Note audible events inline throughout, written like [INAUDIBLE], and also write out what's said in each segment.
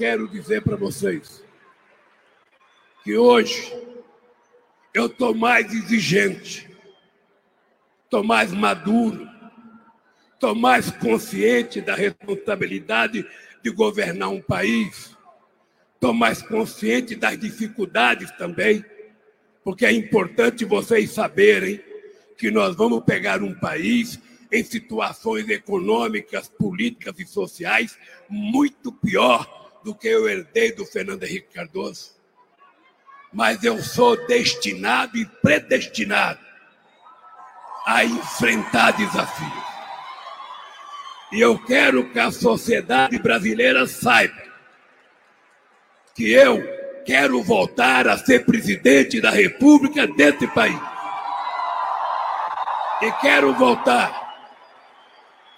Quero dizer para vocês que hoje eu estou mais exigente, estou mais maduro, estou mais consciente da responsabilidade de governar um país, estou mais consciente das dificuldades também, porque é importante vocês saberem que nós vamos pegar um país em situações econômicas, políticas e sociais muito pior do que eu herdei do Fernando Henrique Cardoso. Mas eu sou destinado e predestinado a enfrentar desafios. E eu quero que a sociedade brasileira saiba que eu quero voltar a ser presidente da República desse país. E quero voltar.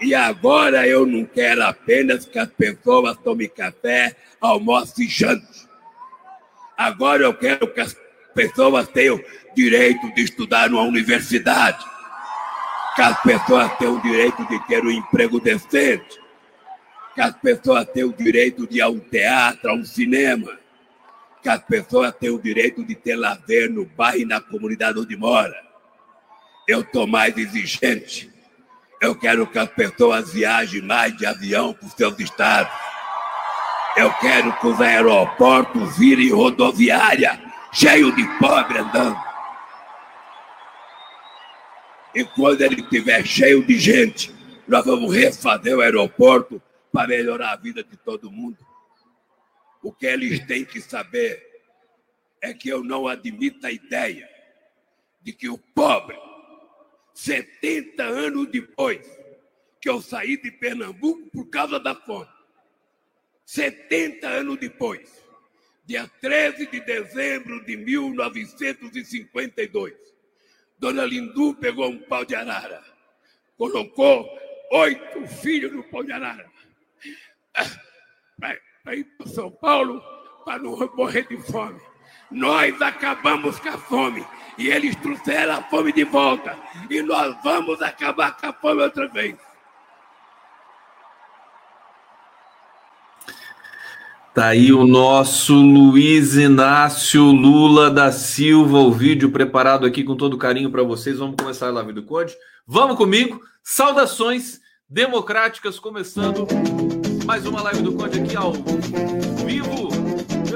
E agora eu não quero apenas que as pessoas tomem café, almoçem e jante. Agora eu quero que as pessoas tenham direito de estudar numa universidade. Que as pessoas tenham o direito de ter um emprego decente. Que as pessoas tenham o direito de ir a um teatro, a um cinema. Que as pessoas tenham o direito de ter lazer no bairro e na comunidade onde mora eu estou mais exigente. Eu quero que as pessoas viajem mais de avião para os seus estados. Eu quero que os aeroportos virem rodoviária, cheio de pobre andando. E quando ele estiver cheio de gente, nós vamos refazer o aeroporto para melhorar a vida de todo mundo. O que eles têm que saber é que eu não admito a ideia de que o pobre 70 anos depois que eu saí de Pernambuco por causa da fome. 70 anos depois, dia 13 de dezembro de 1952, Dona Lindu pegou um pau de arara, colocou oito filhos no pau de arara, [LAUGHS] para ir para São Paulo para não morrer de fome. Nós acabamos com a fome e eles trouxeram a fome de volta. E nós vamos acabar com a fome outra vez. Tá aí o nosso Luiz Inácio Lula da Silva, o vídeo preparado aqui com todo carinho para vocês. Vamos começar a live do Conde? Vamos comigo. Saudações democráticas, começando mais uma live do Conde aqui ao vivo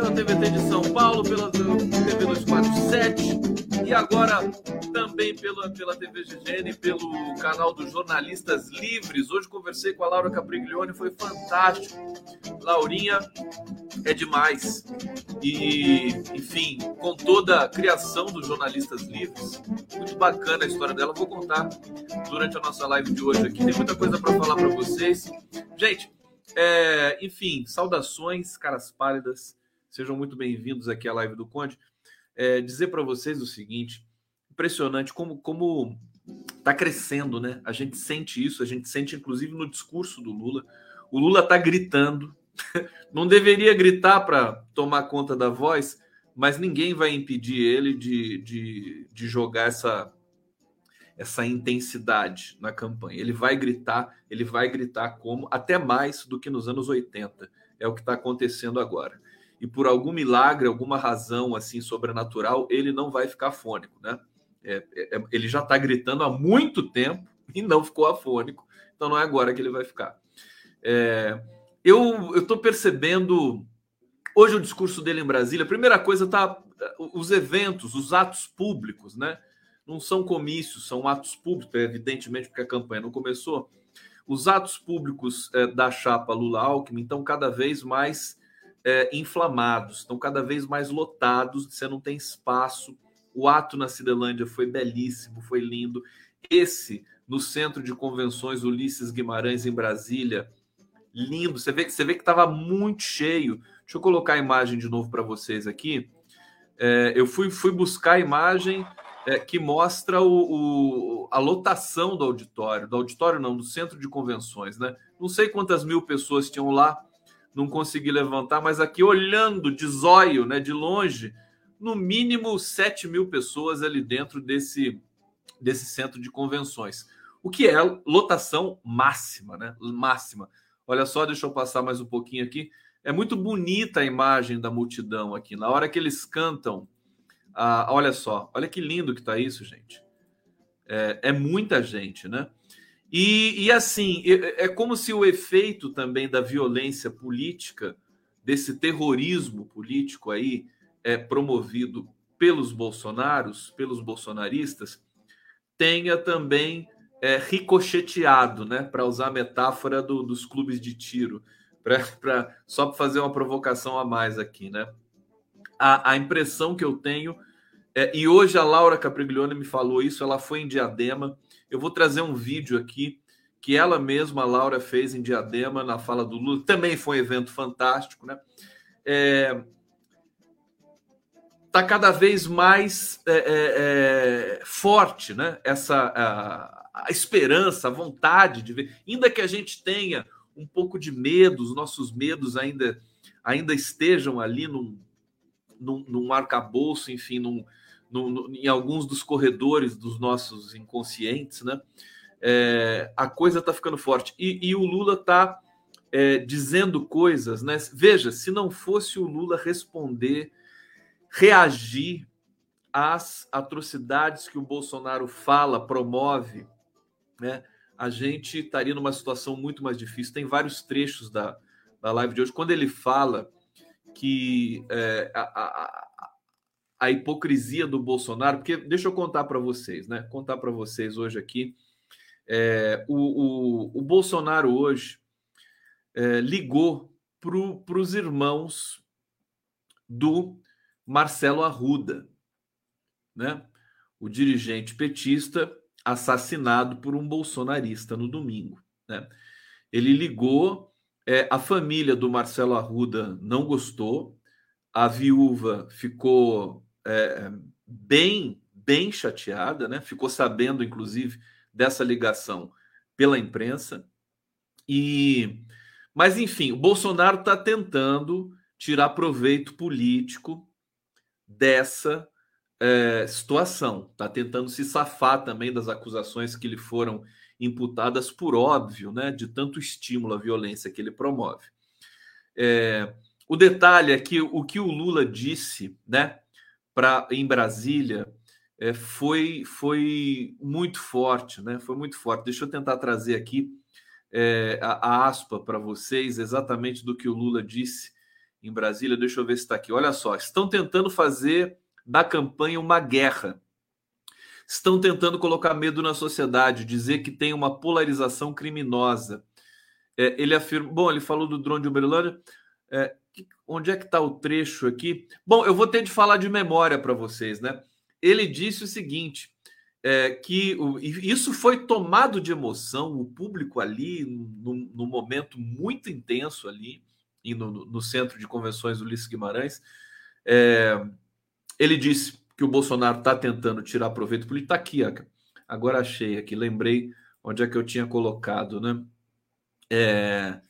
pela TVT de São Paulo, pela TV 247 e agora também pela, pela TV GGN, pelo canal dos Jornalistas Livres. Hoje conversei com a Laura Capriglione, foi fantástico. Laurinha é demais. E, enfim, com toda a criação dos Jornalistas Livres, muito bacana a história dela. Vou contar durante a nossa live de hoje aqui. Tem muita coisa para falar para vocês. Gente, é, enfim, saudações, caras pálidas. Sejam muito bem-vindos aqui à live do Conde é, dizer para vocês o seguinte: impressionante como como está crescendo, né? A gente sente isso, a gente sente inclusive no discurso do Lula. O Lula está gritando, [LAUGHS] não deveria gritar para tomar conta da voz, mas ninguém vai impedir ele de, de, de jogar essa essa intensidade na campanha. Ele vai gritar, ele vai gritar como até mais do que nos anos 80. É o que está acontecendo agora e por algum milagre, alguma razão assim sobrenatural, ele não vai ficar afônico, né? É, é, é ele já está gritando há muito tempo e não ficou afônico, então não é agora que ele vai ficar. É, eu estou percebendo hoje o discurso dele em Brasília. A primeira coisa tá os eventos, os atos públicos, né? Não são comícios, são atos públicos, evidentemente, porque a campanha não começou. Os atos públicos é, da chapa Lula-Alckmin estão cada vez mais é, inflamados, estão cada vez mais lotados, você não tem espaço. O ato na Cidelândia foi belíssimo, foi lindo. Esse no Centro de Convenções Ulisses Guimarães em Brasília, lindo. Você vê que você vê que estava muito cheio. Deixa eu colocar a imagem de novo para vocês aqui. É, eu fui, fui buscar a imagem é, que mostra o, o, a lotação do auditório, do auditório não, do centro de convenções, né? Não sei quantas mil pessoas tinham lá, não consegui levantar, mas aqui olhando de zóio, né, de longe, no mínimo 7 mil pessoas ali dentro desse, desse centro de convenções. O que é lotação máxima, né? Máxima. Olha só, deixa eu passar mais um pouquinho aqui. é muito bonita a imagem da multidão aqui. Na hora que eles cantam, ah, olha só, olha que lindo que está isso, gente. É, é, muita gente, né? E, e assim, é, é como se o efeito também da violência política, desse terrorismo político aí, é, promovido pelos bolsonaros, pelos bolsonaristas, tenha também é, ricocheteado, né? Para usar a metáfora do, dos clubes de tiro pra, pra, só para fazer uma provocação a mais aqui, né? A, a impressão que eu tenho, é, e hoje a Laura Capriglione me falou isso, ela foi em Diadema. Eu vou trazer um vídeo aqui que ela mesma, Laura, fez em Diadema, na fala do Lula. Também foi um evento fantástico, né? É, tá cada vez mais é, é, é forte, né? Essa a, a, esperança, a vontade de ver, ainda que a gente tenha um pouco de medo, os nossos medos ainda, ainda estejam ali num, num, num arcabouço, enfim, num, num, em alguns dos corredores dos nossos inconscientes, né? É, a coisa está ficando forte. E, e o Lula está é, dizendo coisas, né? Veja, se não fosse o Lula responder, reagir às atrocidades que o Bolsonaro fala, promove, né? a gente estaria numa situação muito mais difícil. Tem vários trechos da, da live de hoje, quando ele fala que é, a, a, a, hipocrisia do Bolsonaro, porque deixa eu contar para vocês, né? Contar para vocês hoje aqui. É, o, o, o, Bolsonaro hoje é, ligou para os irmãos do Marcelo Arruda, né? O dirigente petista assassinado por um bolsonarista no domingo. Né? Ele ligou, é, a família do Marcelo Arruda não gostou, a viúva ficou é, bem, bem chateada, né? ficou sabendo, inclusive, dessa ligação pela imprensa. E, mas enfim, o Bolsonaro está tentando tirar proveito político dessa é, situação, está tentando se safar também das acusações que lhe foram imputadas por óbvio, né, de tanto estímulo à violência que ele promove. É, o detalhe é que o que o Lula disse, né, em Brasília, é, foi foi muito forte, né? Foi muito forte. Deixa eu tentar trazer aqui é, a, a aspa para vocês, exatamente do que o Lula disse em Brasília. Deixa eu ver se está aqui. Olha só, estão tentando fazer da campanha uma guerra. Estão tentando colocar medo na sociedade, dizer que tem uma polarização criminosa. É, ele afirma. Bom, ele falou do drone de Uberlândia. É, onde é que está o trecho aqui? Bom, eu vou ter de falar de memória para vocês, né? Ele disse o seguinte: é, que o, isso foi tomado de emoção, o público ali, num, momento muito intenso ali, no, no, centro de convenções Ulisses Guimarães. É, ele disse que o Bolsonaro está tentando tirar proveito político. Está aqui, agora achei aqui, lembrei onde é que eu tinha colocado, né? É,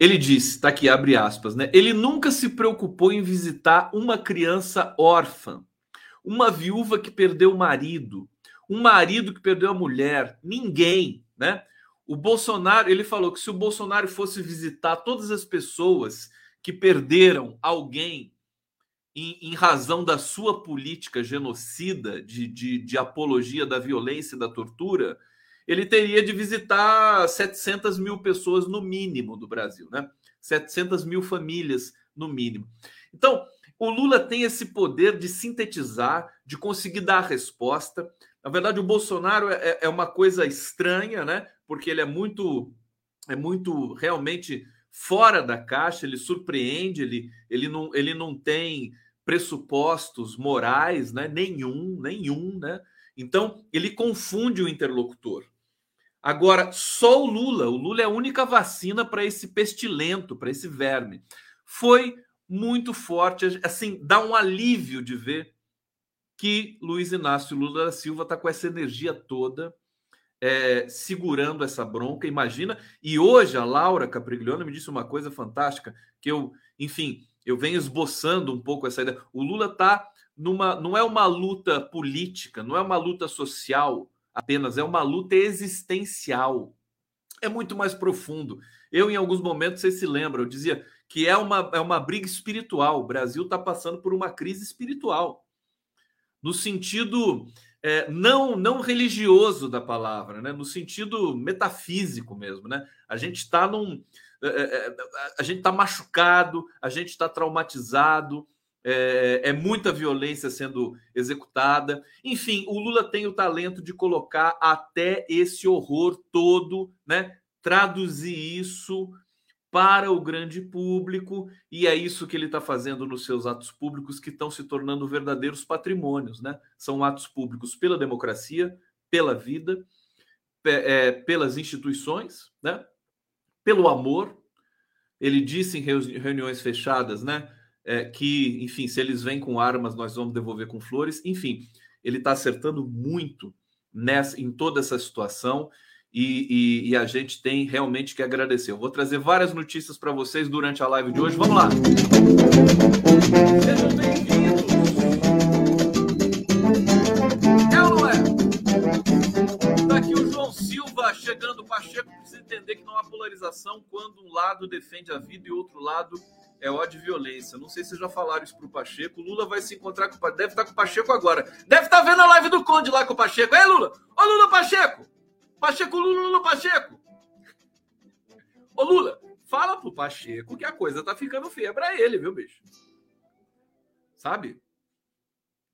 ele disse, está aqui, abre aspas, né? Ele nunca se preocupou em visitar uma criança órfã, uma viúva que perdeu o marido, um marido que perdeu a mulher, ninguém, né? O Bolsonaro, ele falou que se o Bolsonaro fosse visitar todas as pessoas que perderam alguém em, em razão da sua política genocida de, de, de apologia da violência e da tortura, ele teria de visitar 700 mil pessoas no mínimo do Brasil, né? 700 mil famílias no mínimo. Então, o Lula tem esse poder de sintetizar, de conseguir dar a resposta. Na verdade, o Bolsonaro é, é, é uma coisa estranha, né? Porque ele é muito, é muito realmente fora da caixa, ele surpreende, ele, ele, não, ele não tem pressupostos morais, né? Nenhum, nenhum, né? Então, ele confunde o interlocutor. Agora, só o Lula, o Lula é a única vacina para esse pestilento, para esse verme. Foi muito forte, assim, dá um alívio de ver que Luiz Inácio Lula da Silva está com essa energia toda, é, segurando essa bronca, imagina. E hoje a Laura Capriglione me disse uma coisa fantástica, que eu, enfim, eu venho esboçando um pouco essa ideia. O Lula está numa. não é uma luta política, não é uma luta social apenas, é uma luta existencial. É muito mais profundo. Eu, em alguns momentos, vocês se lembram, eu dizia que é uma, é uma briga espiritual. O Brasil está passando por uma crise espiritual, no sentido é, não não religioso da palavra, né? no sentido metafísico mesmo. Né? A gente está num. É, é, é, a gente está machucado, a gente está traumatizado, é, é, muita violência sendo executada. Enfim, o Lula tem o talento de colocar até esse horror todo, né? Traduzir isso para o grande público, e é isso que ele está fazendo nos seus atos públicos, que estão se tornando verdadeiros patrimônios, né? São atos públicos pela democracia, pela vida, é, pelas instituições, né? Pelo amor. Ele disse em reuniões fechadas, né? É, que, enfim, se eles vêm com armas, nós vamos devolver com flores. Enfim, ele está acertando muito nessa, em toda essa situação e, e, e, a gente tem realmente que agradecer. Eu vou trazer várias notícias para vocês durante a live de hoje. Vamos lá! Sejam bem-vindos! É é? João Silva chegando. Pacheco precisa entender que não há polarização quando um lado defende a vida e outro lado é ódio e violência. Não sei se já falaram isso pro Pacheco. Lula vai se encontrar com o Deve estar com o Pacheco agora. Deve estar vendo a live do Conde lá com o Pacheco. É, Lula? Ô, Lula Pacheco! Pacheco, Lula, Lula, Pacheco. Ô, Lula, fala pro Pacheco que a coisa tá ficando feia pra ele, viu, bicho? Sabe?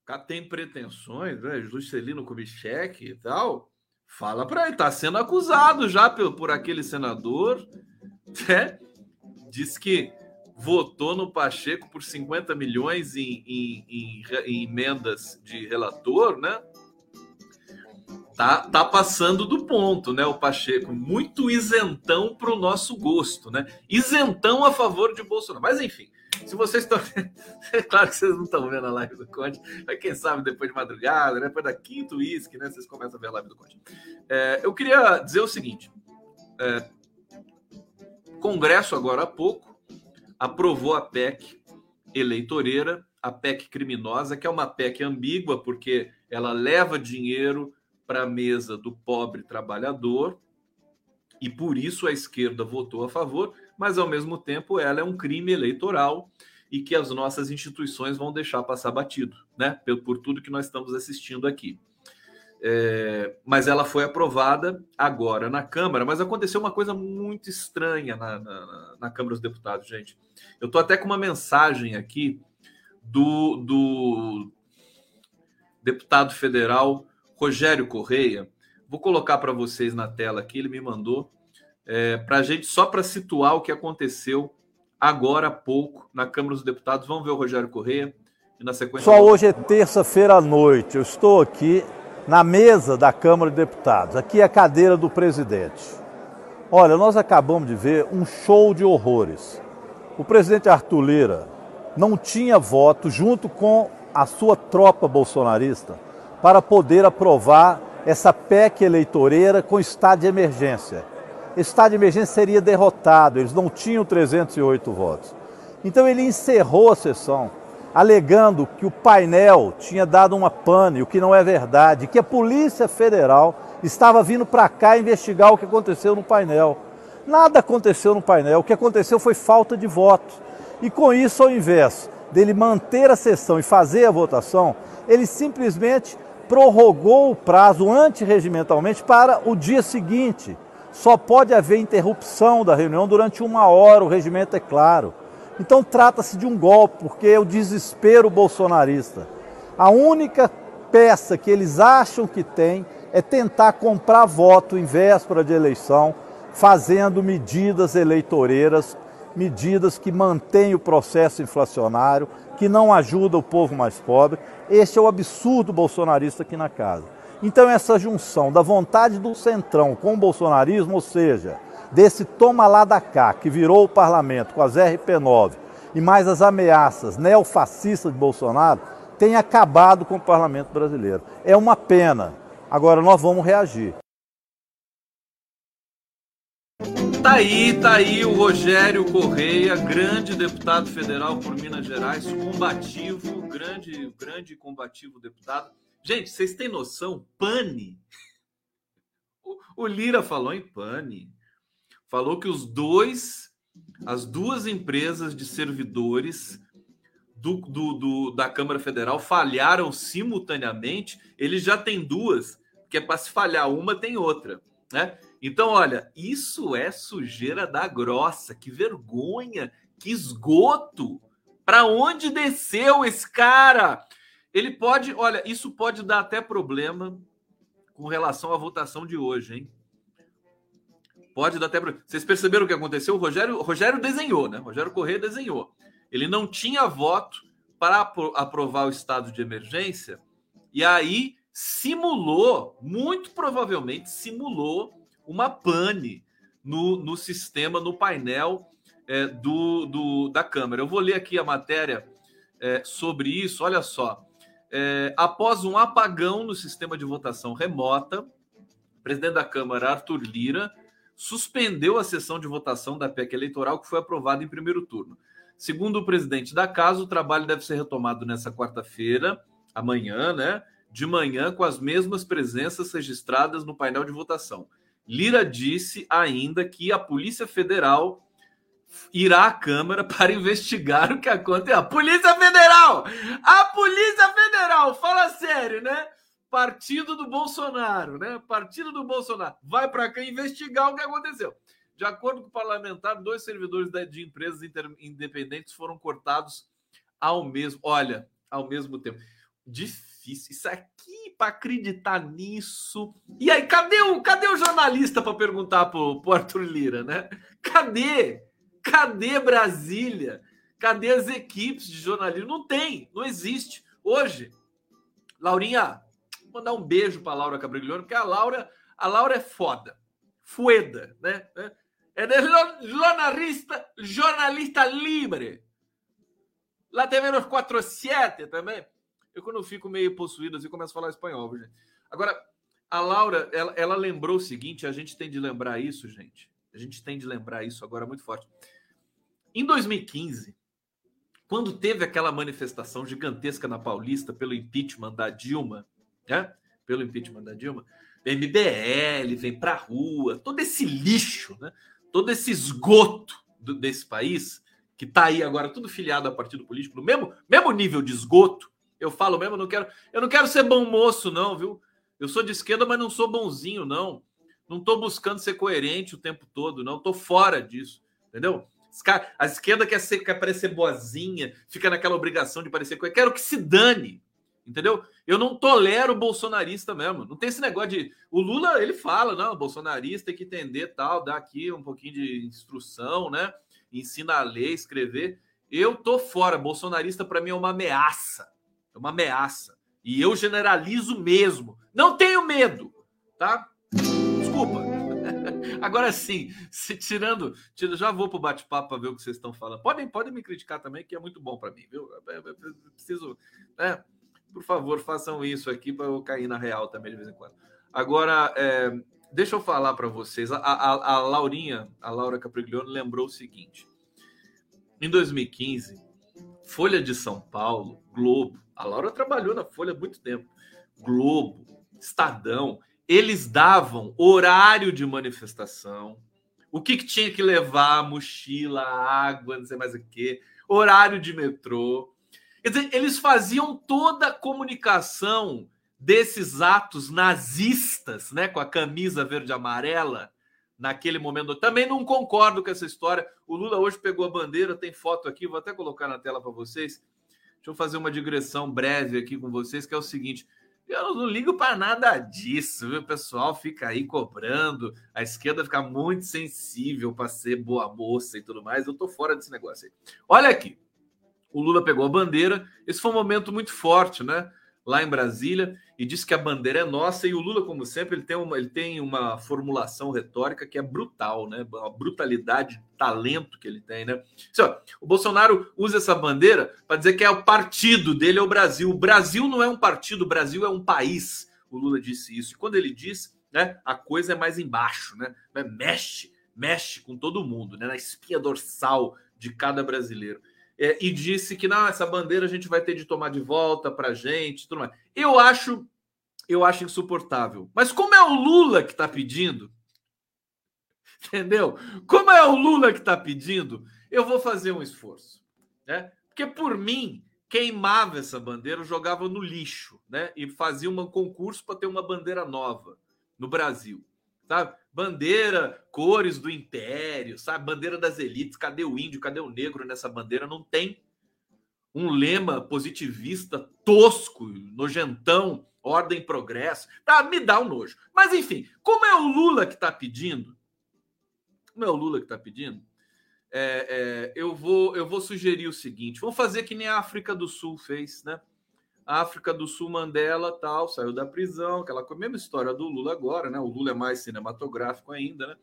Cara tem pretensões, né? Juscelino Kubitschek e tal. Fala pra ele, tá sendo acusado já por, por aquele senador, né? Diz que votou no Pacheco por 50 milhões em, em, em, em emendas de relator, né? tá, tá passando do ponto, né? O Pacheco, muito isentão para o nosso gosto, né? Isentão a favor de Bolsonaro. Mas enfim, se vocês estão. [LAUGHS] é claro que vocês não estão vendo a live do Conde, mas quem sabe depois de madrugada, né? depois da quinto uísque, né? Vocês começam a ver a live do Conde. É, eu queria dizer o seguinte: é, Congresso, agora há pouco, aprovou a PEC eleitoreira, a PEC criminosa, que é uma PEC ambígua, porque ela leva dinheiro para a mesa do pobre trabalhador, e por isso a esquerda votou a favor, mas ao mesmo tempo ela é um crime eleitoral e que as nossas instituições vão deixar passar batido, né? Por, por tudo que nós estamos assistindo aqui. É, mas ela foi aprovada agora na Câmara, mas aconteceu uma coisa muito estranha na, na, na Câmara dos Deputados, gente. Eu estou até com uma mensagem aqui do, do deputado federal Rogério Correia. Vou colocar para vocês na tela aqui, ele me mandou, é, para a gente, só para situar o que aconteceu agora há pouco na Câmara dos Deputados. Vamos ver o Rogério Correia e na sequência. Só hoje é terça-feira à noite. Eu estou aqui na mesa da Câmara de Deputados. Aqui é a cadeira do presidente. Olha, nós acabamos de ver um show de horrores. O presidente Arthur Lira não tinha voto junto com a sua tropa bolsonarista para poder aprovar essa PEC eleitoreira com estado de emergência. Estado de emergência seria derrotado, eles não tinham 308 votos. Então ele encerrou a sessão, alegando que o painel tinha dado uma pane, o que não é verdade, que a Polícia Federal estava vindo para cá investigar o que aconteceu no painel. Nada aconteceu no painel, o que aconteceu foi falta de votos. E com isso, ao invés dele manter a sessão e fazer a votação, ele simplesmente prorrogou o prazo antirregimentalmente para o dia seguinte. Só pode haver interrupção da reunião durante uma hora, o regimento é claro. Então trata-se de um golpe, porque é o desespero bolsonarista. A única peça que eles acham que tem é tentar comprar voto em véspera de eleição, fazendo medidas eleitoreiras, medidas que mantêm o processo inflacionário, que não ajudam o povo mais pobre este é o absurdo bolsonarista aqui na casa. Então, essa junção da vontade do centrão com o bolsonarismo, ou seja, desse toma lá da cá, que virou o parlamento com as RP9 e mais as ameaças neofascistas de Bolsonaro, tem acabado com o parlamento brasileiro. É uma pena. Agora nós vamos reagir. Tá aí, tá aí o Rogério Correia, grande deputado federal por Minas Gerais, combativo, grande, grande combativo deputado. Gente, vocês têm noção? Pane. [LAUGHS] O, o Lira falou em pane. Falou que os dois as duas empresas de servidores do, do, do, da Câmara Federal falharam simultaneamente. Ele já tem duas, que é para se falhar uma, tem outra. Né? Então, olha, isso é sujeira da grossa, que vergonha, que esgoto. Para onde desceu esse cara? Ele pode, olha, isso pode dar até problema com relação à votação de hoje, hein? Pode dar até. Vocês perceberam o que aconteceu? O Rogério, o Rogério desenhou, né? O Rogério Corrêa desenhou. Ele não tinha voto para aprovar o estado de emergência e aí simulou, muito provavelmente simulou uma pane no, no sistema, no painel é, do, do, da Câmara. Eu vou ler aqui a matéria é, sobre isso. Olha só. É, após um apagão no sistema de votação remota, o presidente da Câmara, Arthur Lira, suspendeu a sessão de votação da PEC eleitoral que foi aprovada em primeiro turno. Segundo o presidente da casa, o trabalho deve ser retomado nessa quarta-feira, amanhã, né? De manhã, com as mesmas presenças registradas no painel de votação. Lira disse ainda que a Polícia Federal irá à Câmara [LAUGHS] para investigar o que aconteceu. A Polícia Federal! A Polícia Federal! Fala sério, né? Partido do Bolsonaro, né? Partido do Bolsonaro. Vai para cá investigar o que aconteceu. De acordo com o parlamentar, dois servidores de empresas independentes foram cortados ao mesmo, olha, ao mesmo tempo. Difícil. Isso aqui para acreditar nisso. E aí, cadê o, cadê o jornalista para perguntar pro, pro Arthur Lira, né? Cadê? Cadê Brasília? Cadê as equipes de jornalismo? Não tem, não existe. Hoje, Laurinha, mandar um beijo para Laura Cabriglione, porque a Laura, a Laura é foda. Fueda, né? Eres jornalista, jornalista livre. Lá tem menos 47 também. Eu, quando fico meio possuído assim, começo a falar espanhol, gente. Agora, a Laura, ela, ela lembrou o seguinte: a gente tem de lembrar isso, gente. A gente tem de lembrar isso agora muito forte. Em 2015, quando teve aquela manifestação gigantesca na Paulista pelo impeachment da Dilma, né? Pelo impeachment da Dilma, MBL vem para a rua, todo esse lixo, né? todo esse esgoto do, desse país, que está aí agora tudo filiado a partido político, no mesmo, mesmo nível de esgoto, eu falo mesmo, eu não quero, eu não quero ser bom moço, não, viu? Eu sou de esquerda, mas não sou bonzinho, não. Não estou buscando ser coerente o tempo todo, não. Estou fora disso, entendeu? A esquerda quer, ser, quer parecer boazinha, fica naquela obrigação de parecer coerente. Quero que se dane. Entendeu? Eu não tolero bolsonarista mesmo. Não tem esse negócio de. O Lula, ele fala, não, bolsonarista tem que entender tal, dar aqui um pouquinho de instrução, né? Ensina a ler, escrever. Eu tô fora. Bolsonarista, para mim, é uma ameaça. É uma ameaça. E eu generalizo mesmo. Não tenho medo, tá? Desculpa. [LAUGHS] Agora sim, se tirando, tirando, já vou pro bate-papo para ver o que vocês estão falando. Podem, podem me criticar também, que é muito bom para mim, viu? Eu preciso, né? Por favor, façam isso aqui para eu cair na real também de vez em quando. Agora, é, deixa eu falar para vocês. A, a, a, Laurinha, a Laura Capriglione, lembrou o seguinte: em 2015, Folha de São Paulo, Globo, a Laura trabalhou na Folha há muito tempo, Globo, Estadão, eles davam horário de manifestação, o que, que tinha que levar, mochila, água, não sei mais o que, horário de metrô. Quer dizer, eles faziam toda a comunicação desses atos nazistas, né, com a camisa verde e amarela, naquele momento. Também não concordo com essa história. O Lula hoje pegou a bandeira, tem foto aqui, vou até colocar na tela para vocês. Deixa eu fazer uma digressão breve aqui com vocês, que é o seguinte: eu não ligo para nada disso, viu? O pessoal fica aí cobrando, a esquerda fica muito sensível para ser boa moça e tudo mais. Eu tô fora desse negócio aí. Olha aqui o Lula pegou a bandeira. Esse foi um momento muito forte, né? Lá em Brasília, e disse que a bandeira é nossa, e o Lula, como sempre, ele tem uma, ele tem uma formulação retórica que é brutal, né? A brutalidade, talento que ele tem, né? Assim, o Bolsonaro usa essa bandeira para dizer que é o partido dele é o Brasil. O Brasil não é um partido, o Brasil é um país. O Lula disse isso. E quando ele diz, né, a coisa é mais embaixo, né? Mexe, mexe com todo mundo, né? Na espinha dorsal de cada brasileiro é, e disse que não, essa bandeira a gente vai ter de tomar de volta para gente, tudo mais. Eu acho, eu acho insuportável. Mas como é o Lula que está pedindo, [LAUGHS] entendeu? Como é o Lula que está pedindo, eu vou fazer um esforço, né? Porque por mim, queimava essa bandeira, jogava no lixo, né? E fazia um concurso para ter uma bandeira nova no Brasil, sabe? Bandeira, cores do império, sabe? Bandeira das elites. Cadê o índio? Cadê o negro nessa bandeira? Não tem um lema positivista tosco, nojentão, ordem progresso. Tá, me dá um nojo. Mas enfim, como é o Lula que está pedindo? Como é o Lula que está pedindo? É, é, eu, vou, eu vou sugerir o seguinte: vamos fazer que nem a África do Sul fez, né? África do Sul, Mandela, tal, saiu da prisão, aquela mesma história do Lula agora, né? O Lula é mais cinematográfico ainda, né?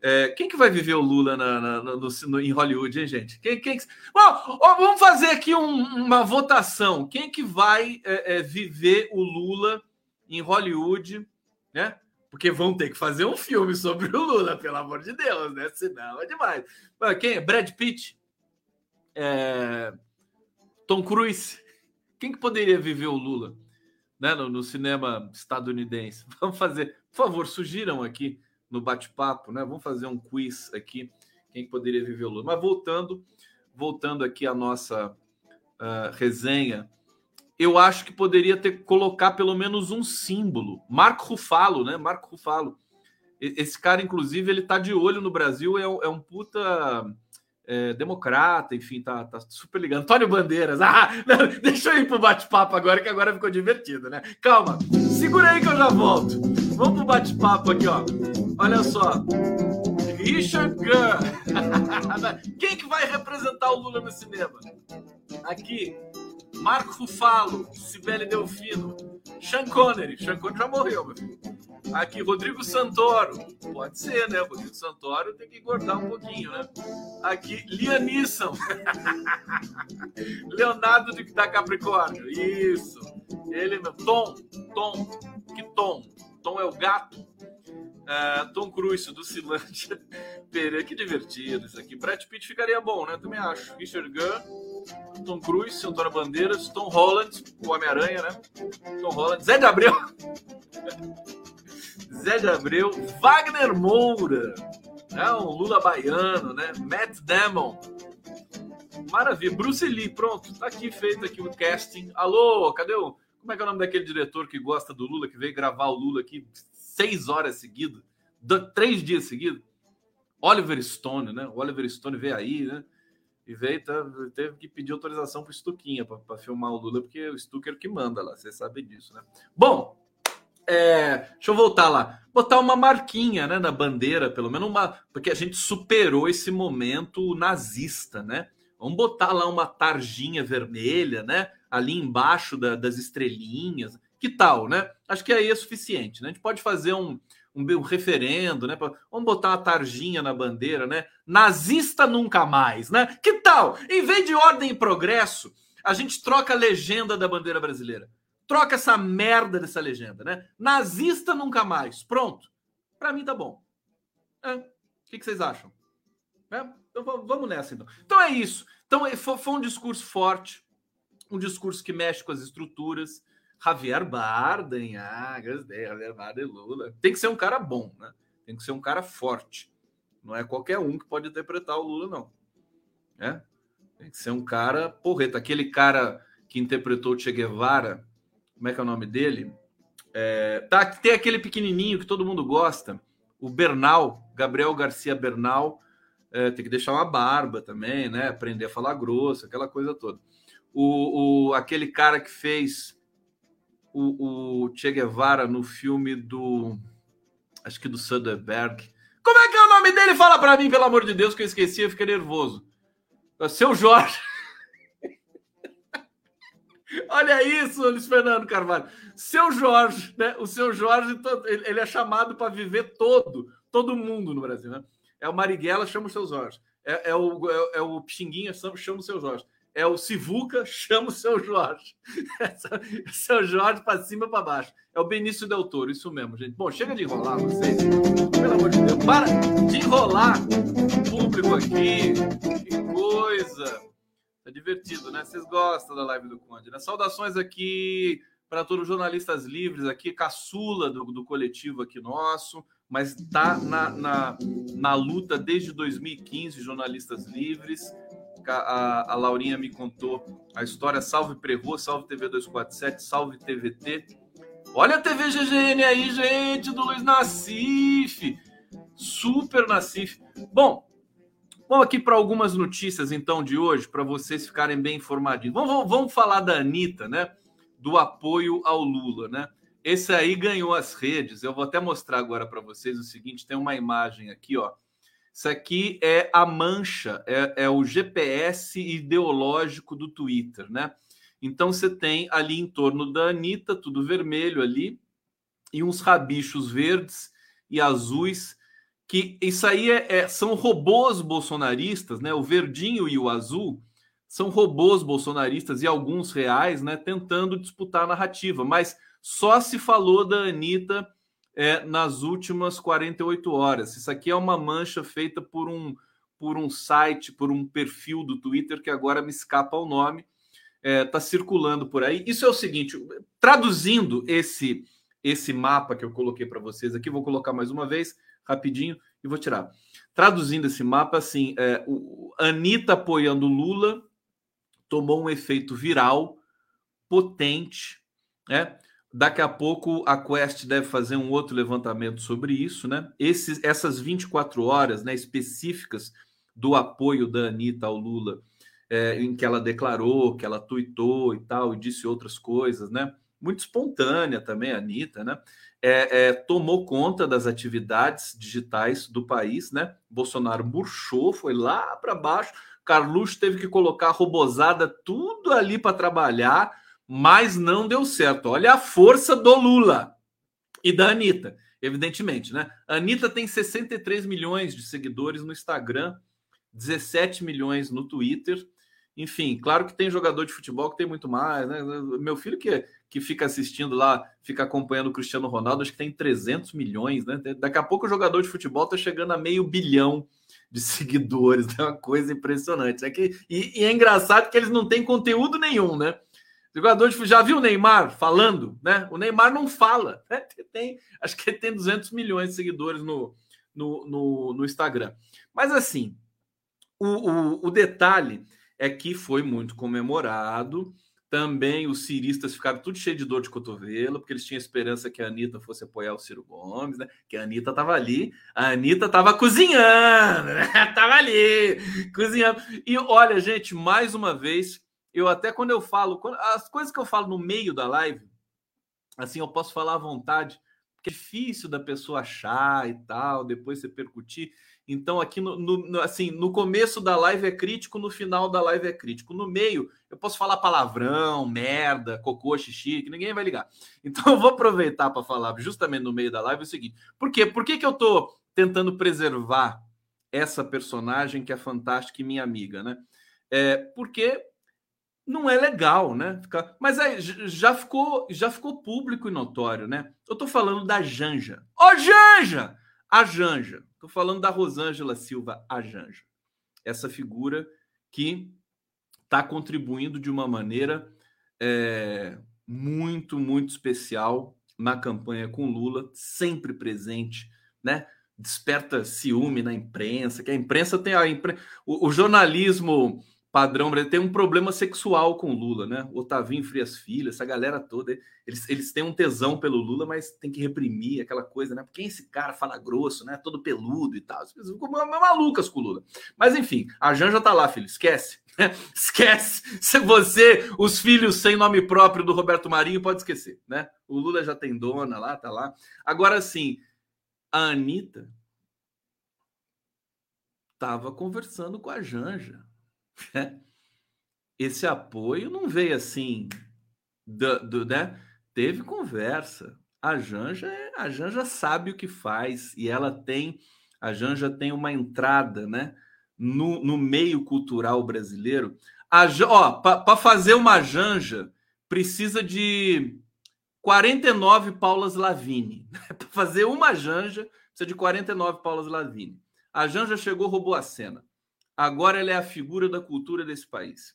É, quem que vai viver o Lula na, na, no, no, em Hollywood, hein, gente? Quem, quem que... Bom, vamos fazer aqui um, uma votação. Quem que vai é, é, viver o Lula em Hollywood, né? Porque vão ter que fazer um filme sobre o Lula, pelo amor de Deus, né? Senão é demais. Quem é? Brad Pitt? É... Tom Cruise? Quem que poderia viver o Lula né? no, no cinema estadunidense? [LAUGHS] Vamos fazer, por favor, sugiram aqui no bate-papo, né? Vamos fazer um quiz aqui. Quem que poderia viver o Lula? Mas voltando, voltando aqui à nossa uh, resenha eu acho que poderia ter colocar pelo menos um símbolo. Marco Rufalo, né? Marco Rufalo. Esse cara, inclusive, ele tá de olho no Brasil, é, um, é um puta é, democrata, enfim, tá, tá super ligado. Antônio Bandeiras. Ah, [LAUGHS] não, deixa eu ir pro bate-papo agora, que agora ficou divertido, né? Calma, segura aí que eu já volto. Vamos pro bate-papo aqui, ó. Olha só. Richard Gunn. [LAUGHS] Quem que vai representar o Lula no cinema? Aqui, Marco Rufalo, Sibeli Delfino, Sean Connery. Sean Connery já morreu, meu filho. Aqui, Rodrigo Santoro. Pode ser, né? Rodrigo Santoro tem que engordar um pouquinho, né? Aqui, Liam Neeson. [LAUGHS] Leonardo de, da Capricórnio. Isso. Ele mesmo. Tom. Tom. Que Tom? Tom é o gato. Uh, Tom Cruise, do Silândia. [LAUGHS] Pereira, que divertido isso aqui. Brad Pitt ficaria bom, né? Também acho. Richard Gunn, Tom Cruise, Antônio Bandeiras, Tom Holland, o Homem-Aranha, né? Tom Holland, Zé Abreu. [LAUGHS] Zé de Abreu, Wagner Moura, né? um Lula baiano, né? Matt Damon. Maravilha. Bruce Lee, pronto. Tá aqui feito aqui o casting. Alô, cadê o. Como é que é o nome daquele diretor que gosta do Lula, que veio gravar o Lula aqui seis horas seguidas, três dias seguidos. Oliver Stone, né? O Oliver Stone veio aí, né? E veio, tá, teve que pedir autorização para o Stuquinha para filmar o Lula, porque o Stucker que manda lá, você sabe disso, né? Bom, é, deixa eu voltar lá. Botar uma marquinha né, na bandeira, pelo menos uma. Porque a gente superou esse momento nazista, né? Vamos botar lá uma tarjinha vermelha, né? Ali embaixo da, das estrelinhas. Que tal, né? Acho que aí é suficiente, né? A gente pode fazer um, um, um referendo, né? Vamos botar uma tarjinha na bandeira, né? Nazista nunca mais, né? Que tal? Em vez de ordem e progresso, a gente troca a legenda da bandeira brasileira. Troca essa merda dessa legenda, né? Nazista nunca mais. Pronto. Para mim tá bom. É. O que, vocês acham? É? Então vamos nessa então. Então é isso. Então foi um discurso forte, um discurso que mexe com as estruturas Javier Bardem, ah, gostei, Javier Bardem Lula. Tem que ser um cara bom, né? Tem que ser um cara forte. Não é qualquer um que pode interpretar o Lula, não. É? Tem que ser um cara porreta. Aquele cara que interpretou o Che Guevara, como é que é o nome dele? É, tá, tem aquele pequenininho que todo mundo gosta, o Bernal, Gabriel Garcia Bernal. É, tem que deixar uma barba também, né? Aprender a falar grosso, aquela coisa toda. O, o, aquele cara que fez o, o Che Guevara no filme do. Acho que do Soderbergh. Como é que é o nome dele? Fala para mim, pelo amor de Deus, que eu esqueci, eu fiquei nervoso. Seu Jorge. Olha isso, Luiz Fernando Carvalho. Seu Jorge, né? O seu Jorge, ele é chamado para viver todo, todo mundo no Brasil, né? É o Marighella, chama o seu Jorge. É, é o, é, é, o Pixinguinha, chama o seu Jorge é o Sivuca, chama o seu Jorge. [LAUGHS] seu Jorge para cima para baixo. É o Benício Del Toro, isso mesmo, gente. Bom, chega de enrolar vocês. Pelo amor de Deus, para de enrolar o público aqui. Que coisa. Tá divertido, né? Vocês gostam da live do Conde, né? Saudações aqui para todos os jornalistas livres aqui, caçula do, do coletivo aqui nosso. mas está na, na, na luta desde 2015, jornalistas livres. A, a, Laurinha me contou a história. Salve Prerro, salve TV 247, salve TVT. Olha a TV GGN aí, gente, do Luiz Nassif. Super Nassif. Bom, vamos aqui para algumas notícias então de hoje, para vocês ficarem bem informadinhos. Vamos, vamos, vamos falar da Anitta, né? Do apoio ao Lula, né? Esse aí ganhou as redes. Eu vou até mostrar agora para vocês o seguinte: tem uma imagem aqui, ó. Isso aqui é a mancha, é, é, o GPS ideológico do Twitter, né? Então você tem ali em torno da Anitta, tudo vermelho ali, e uns rabichos verdes e azuis, que isso aí é, é, são robôs bolsonaristas, né? O verdinho e o azul são robôs bolsonaristas e alguns reais, né? Tentando disputar a narrativa, mas só se falou da Anitta é, nas últimas 48 horas. Isso aqui é uma mancha feita por um, por um site, por um perfil do Twitter que agora me escapa o nome. Está é, circulando por aí. Isso é o seguinte: traduzindo esse esse mapa que eu coloquei para vocês aqui, vou colocar mais uma vez, rapidinho, e vou tirar. Traduzindo esse mapa, assim, é, o Anitta apoiando Lula tomou um efeito viral potente, né? Daqui a pouco a Quest deve fazer um outro levantamento sobre isso, né? Esses, essas 24 horas né, específicas do apoio da Anitta ao Lula, é, em que ela declarou, que ela tuitou e tal, e disse outras coisas, né? Muito espontânea também, a Anitta, né? É, é, tomou conta das atividades digitais do país, né? Bolsonaro murchou, foi lá para baixo. Carluxo teve que colocar a robozada tudo ali para trabalhar mas não deu certo. Olha a força do Lula e da Anitta, evidentemente, né? Anitta tem 63 milhões de seguidores no Instagram, 17 milhões no Twitter. Enfim, claro que tem jogador de futebol que tem muito mais, né? Meu filho que, que fica assistindo lá, fica acompanhando o Cristiano Ronaldo, acho que tem 300 milhões, né? Daqui a pouco o jogador de futebol tá chegando a meio bilhão de [LAUGHS] seguidores, é uma coisa impressionante. É que, e, e é engraçado que eles não têm conteúdo nenhum, né? Jogador de já viu o Neymar falando, né? O Neymar não fala, [LAUGHS] né? Tem, acho que ele tem 200 milhões de seguidores no, no, no, no Instagram. Mas assim, o, o, o, detalhe é que foi muito comemorado. Também os ciristas ficaram tudo cheio de dor de cotovelo, porque eles tinham esperança que a Anitta fosse apoiar o Ciro Gomes, né? Que a Anitta estava ali, a Anitta estava cozinhando, né? [LAUGHS] Tava ali, cozinhando. E olha, gente, mais uma vez, eu até quando eu falo, as coisas que eu falo no meio da live, assim, eu posso falar à vontade, porque é difícil da pessoa achar e tal, depois você percutir. Então, aqui no, no, assim, no começo da live é crítico, no final da live é crítico. No meio, eu posso falar palavrão, merda, cocô, xixi, que ninguém vai ligar. [LAUGHS] Então, eu vou aproveitar para falar justamente no meio da live o seguinte: por quê? Por que, que eu tô tentando preservar essa personagem que é fantástica e minha amiga, né? É, porque não é legal, né? Mas aí já ficou, já ficou público e notório, né? Eu tô falando da Janja. Ó, oh, Janja! A Janja. Tô falando da Rosângela Silva, a Janja. Essa figura que está contribuindo de uma maneira é, muito, muito especial na campanha com Lula, sempre presente, né? Desperta ciúme na imprensa, que a imprensa tem a impre... o, o jornalismo padrão tem um problema sexual com o Lula, né? Otavinho Frias Filhas, essa galera toda, eles, eles têm um tesão pelo Lula, mas tem que reprimir aquela coisa, né? Porque esse cara fala grosso, né? Todo peludo e tal. Eles ficam malucas com o Lula. Mas enfim, a Janja tá lá, filho, esquece. [LAUGHS] esquece. Se você, os filhos sem nome próprio do Roberto Marinho, pode esquecer, né? O Lula já tem dona lá, tá lá. Agora sim, a Anitta tava conversando com a Janja [LAUGHS] Esse apoio não veio assim, do, do, né? Teve conversa. A Janja, é, a Janja sabe o que faz e ela tem, a Janja tem uma entrada, né? No, no meio cultural brasileiro. A, ó, para fazer uma Janja precisa de 49 Paulas Lavini. [LAUGHS] para fazer uma Janja precisa de 49 Paulas Lavini. A Janja chegou, roubou a cena. Agora ela é a figura da cultura desse país.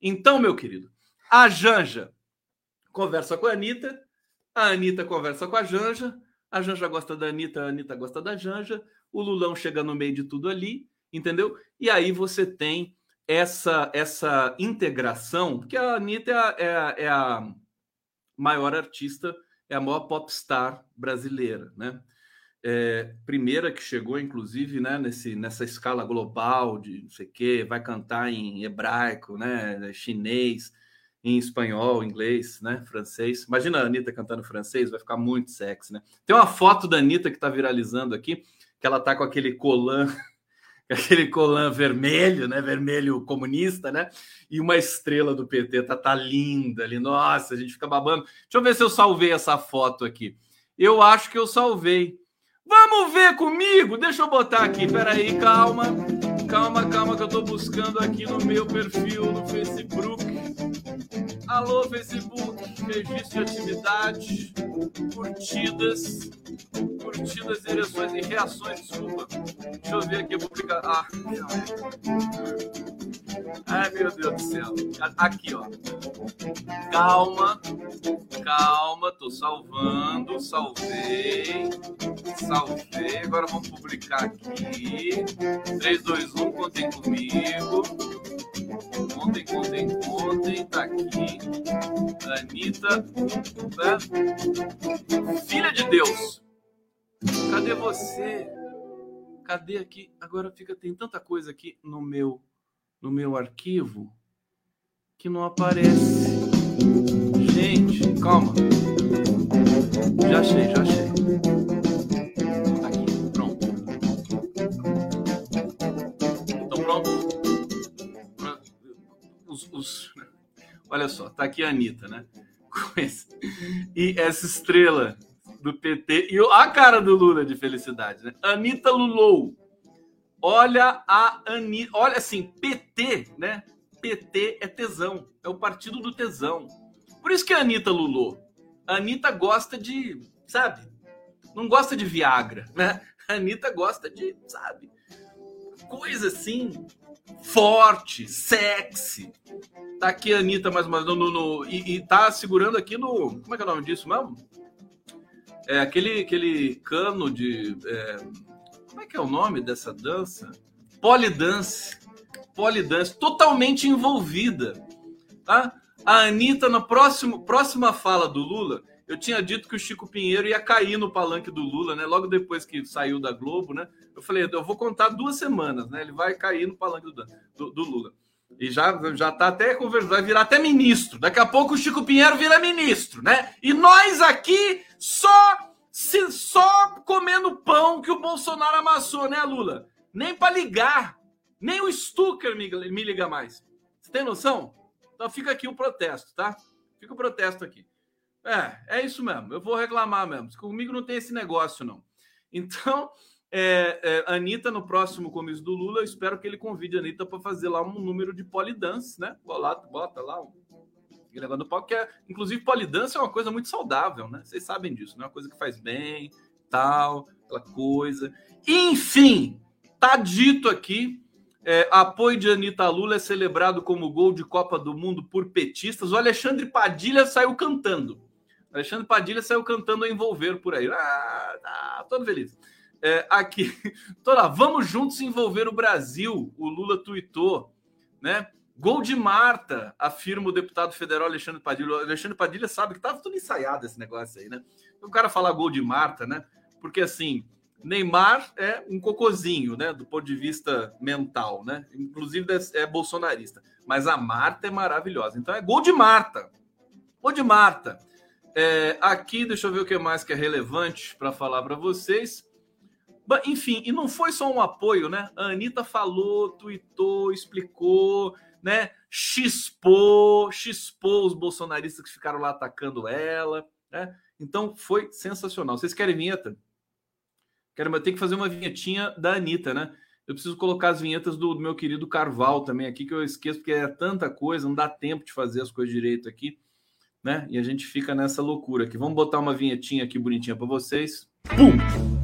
Então, meu querido, a Janja conversa com a Anitta, a Anitta conversa com a Janja, A Janja gosta da Anitta, a Anitta gosta da Janja, o Lulão chega no meio de tudo ali, entendeu? E aí você tem essa essa integração, porque a Anitta é a, é a, é a maior artista, é a maior popstar brasileira, né? É, primeira que chegou, inclusive, né, nesse, nessa escala global de não sei o quê, vai cantar em hebraico, né, chinês, em espanhol, inglês, né, francês. Imagina a Anitta cantando francês, vai ficar muito sexy, né? Tem uma foto da Anitta que está viralizando aqui, que ela tá com aquele colã [LAUGHS] aquele colã vermelho, né? Vermelho comunista, né? E uma estrela do PT, tá, tá linda ali. Nossa, a gente fica babando. Deixa eu ver se eu salvei essa foto aqui. Eu acho que eu salvei. Vamos ver comigo? Deixa eu botar aqui. Peraí, calma. Calma, calma, que eu tô buscando aqui no meu perfil no Facebook. Alô, Facebook, registro de atividade, curtidas, curtidas, direções e reações, desculpa. Deixa eu ver aqui, eu vou clicar. Ah, Ai, meu Deus do céu. Aqui, ó. Calma, calma, tô salvando, salvei, salvei. Agora vamos publicar aqui. 3, 2, 1, contem comigo. Contem, contem, contem. Tá aqui. Anitta, né? Filha de Deus. Cadê você? Cadê aqui? Agora fica, tem tanta coisa aqui no meu no meu arquivo que não aparece. Gente, calma. Já achei, já achei. Aqui, pronto. Então pronto. Os, os... Olha só, tá aqui a Anitta, né? E essa estrela do PT e a cara do Lula de felicidade, né? Anitta Lulou Olha a Anitta. Olha assim, PT, né? PT é tesão. É o partido do tesão. Por isso que a Anitta lulou. A Anitta gosta de, sabe? Não gosta de Viagra, né? A Anitta gosta de, sabe? Coisa assim, forte, sexy. Tá aqui a Anitta mais uma vez no, no, e, e tá segurando aqui no. Como é que é o nome disso mesmo? É aquele, aquele cano de. É que é o nome dessa dança? Polidance. Polidance, totalmente envolvida. Tá? A Anitta, na próximo, próxima fala do Lula, eu tinha dito que o Chico Pinheiro ia cair no palanque do Lula, né? Logo depois que saiu da Globo, né? Eu falei, eu vou contar duas semanas, né? Ele vai cair no palanque do, do, do Lula. E já, já tá até conversando, vai virar até ministro. Daqui a pouco o Chico Pinheiro vira ministro, né? E nós aqui só se só comendo pão que o Bolsonaro amassou, né, Lula? Nem para ligar, nem o Stucker me, me liga mais. Você tem noção? Então fica aqui o protesto, tá? Fica o protesto aqui. É, é isso mesmo. Eu vou reclamar mesmo. Comigo não tem esse negócio, não. Então, é, é, Anitta, no próximo comício do Lula, eu espero que ele convide a Anitta para fazer lá um número de polidance, né? Bota, bota lá um aquele do palco, que é, inclusive, polidança é uma coisa muito saudável, né? Vocês sabem disso, né? Uma coisa que faz bem, tal, aquela coisa. Enfim, tá dito aqui. É, apoio de Anitta Lula é celebrado como gol de Copa do Mundo por petistas. O Alexandre Padilha saiu cantando. Alexandre Padilha saiu cantando a envolver por aí. Ah, tá todo feliz. É, aqui, [LAUGHS] toda, vamos juntos envolver o Brasil. O Lula tuitou, né? Gol de Marta, afirma o deputado federal Alexandre Padilha. O Alexandre Padilha sabe que estava tudo ensaiado esse negócio aí, né? O cara falar gol de Marta, né? Porque assim, Neymar é um cocozinho, né? Do ponto de vista mental, né? Inclusive é bolsonarista. Mas a Marta é maravilhosa. Então é gol de Marta. Gol de Marta. É, aqui, deixa eu ver o que mais que é relevante para falar para vocês. Enfim, e não foi só um apoio, né? A Anitta falou, tweetou, explicou né? Xispou, xispou os bolsonaristas que ficaram lá atacando ela, né? Então foi sensacional. Vocês querem vinheta? Quero, eu tenho que fazer uma vinhetinha da Anitta, né? Eu preciso colocar as vinhetas do, do meu querido Carval também aqui, que eu esqueço, porque é tanta coisa, não dá tempo de fazer as coisas direito aqui, né? E a gente fica nessa loucura aqui. Vamos botar uma vinhetinha aqui bonitinha para vocês. Pum!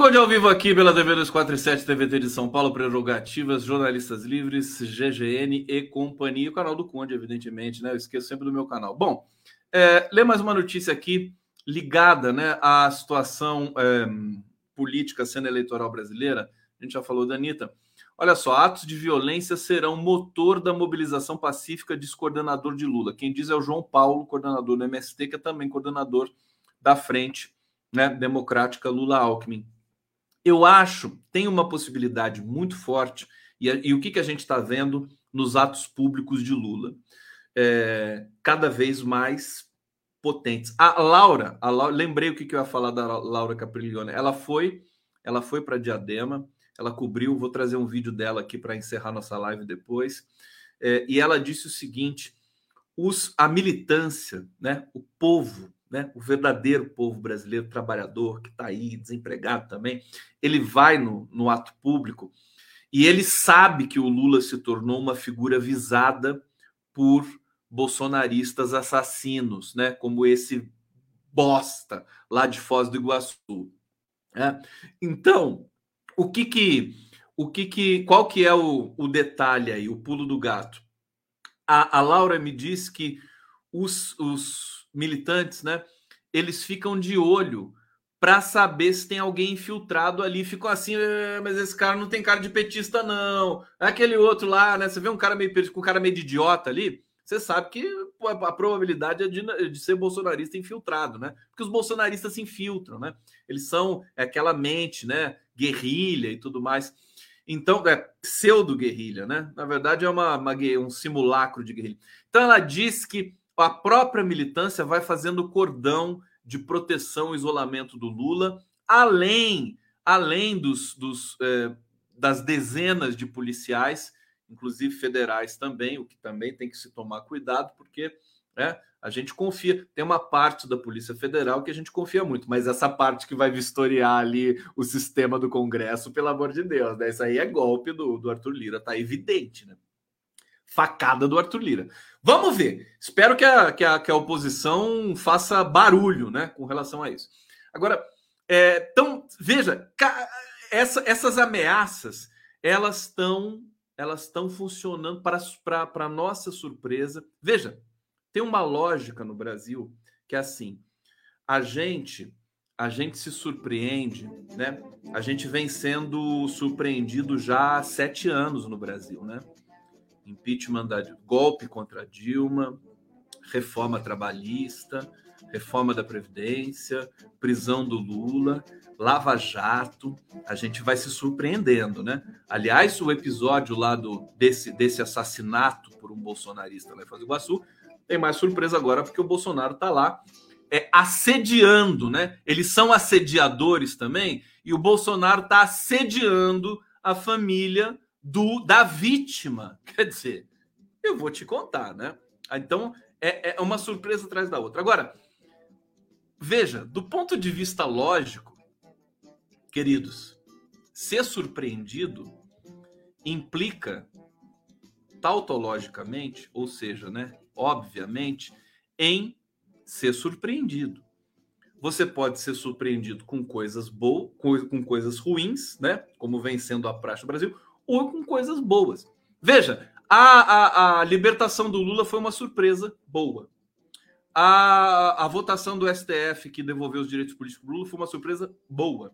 Conde ao vivo aqui pela TV 247, TVT de São Paulo, Prerrogativas, Jornalistas Livres, GGN e companhia. O canal do Conde, evidentemente, né? Eu esqueço sempre do meu canal. Bom, é, lê mais uma notícia aqui ligada né, à situação é, política, cena eleitoral brasileira. A gente já falou da Anitta. Olha só, atos de violência serão motor da mobilização pacífica, diz coordenador de Lula. Quem diz é o João Paulo, coordenador do MST, que é também coordenador da frente né, democrática Lula-Alckmin. Eu acho tem uma possibilidade muito forte, e, e o que, que a gente está vendo nos atos públicos de Lula? É, cada vez mais potentes. A Laura, a Laura, lembrei o que, que eu ia falar da Laura Capriglione. Ela foi, ela foi para Diadema, ela cobriu, vou trazer um vídeo dela aqui para encerrar nossa live depois. É, e ela disse o seguinte: os, a militância, né, o povo né, o verdadeiro povo brasileiro trabalhador que está aí desempregado também, ele vai no, no ato público e ele sabe que o Lula se tornou uma figura visada por bolsonaristas assassinos, né, como esse bosta lá de Foz do Iguaçu. Né? Então, o que que, o que que, qual que é o, o detalhe aí, o pulo do gato? A, a Laura me disse que os, os militantes, né? Eles ficam de olho para saber se tem alguém infiltrado ali. Ficam assim, é, mas esse cara não tem cara de petista, não. Aquele outro lá, né? Você vê um cara meio com um cara meio de idiota ali, você sabe que a probabilidade é de, de, ser bolsonarista infiltrado, né? Porque os bolsonaristas se infiltram, né? Eles são é aquela mente, né? Guerrilha e tudo mais. Então, é pseudo-guerrilha, né? Na verdade, é uma, uma, um simulacro de guerrilha. Então, ela diz que a própria militância vai fazendo cordão de proteção e isolamento do Lula, além, além dos, dos é, das dezenas de policiais, inclusive federais também, o que também tem que se tomar cuidado, porque né, a gente confia. Tem uma parte da Polícia Federal que a gente confia muito, mas essa parte que vai vistoriar ali o sistema do Congresso, pelo amor de Deus, né? Isso aí é golpe do, do Arthur Lira, tá evidente, né? Facada do Arthur Lira. Vamos ver. Espero que a, que a, que a oposição faça barulho né, com relação a isso. Agora, é, então, veja, essa, essas ameaças, elas estão elas estão funcionando para nossa surpresa. Veja, tem uma lógica no Brasil que é assim: a gente a gente se surpreende, né? A gente vem sendo surpreendido já há sete anos no Brasil, né? Impeachment da golpe contra Dilma, reforma trabalhista, reforma da Previdência, prisão do Lula, Lava Jato, a gente vai se surpreendendo, né? Aliás, o episódio lá do, desse, desse assassinato por um bolsonarista lá em Foz do Iguaçu tem mais surpresa agora, porque o Bolsonaro está lá é, assediando, né? Eles são assediadores também, e o Bolsonaro está assediando a família do da vítima. [LAUGHS] Quer dizer, eu vou te contar, né? Então é, é uma surpresa atrás da outra. Agora, veja, do ponto de vista lógico, queridos, ser surpreendido implica tautologicamente, ou seja, né, obviamente, em ser surpreendido. Você pode ser surpreendido com coisas boas, com coisas ruins, né, como vem sendo a praxe do Brasil, ou com coisas boas. Veja, a, a, a libertação do Lula foi uma surpresa boa. A, a votação do STF que devolveu os direitos políticos do Lula foi uma surpresa boa.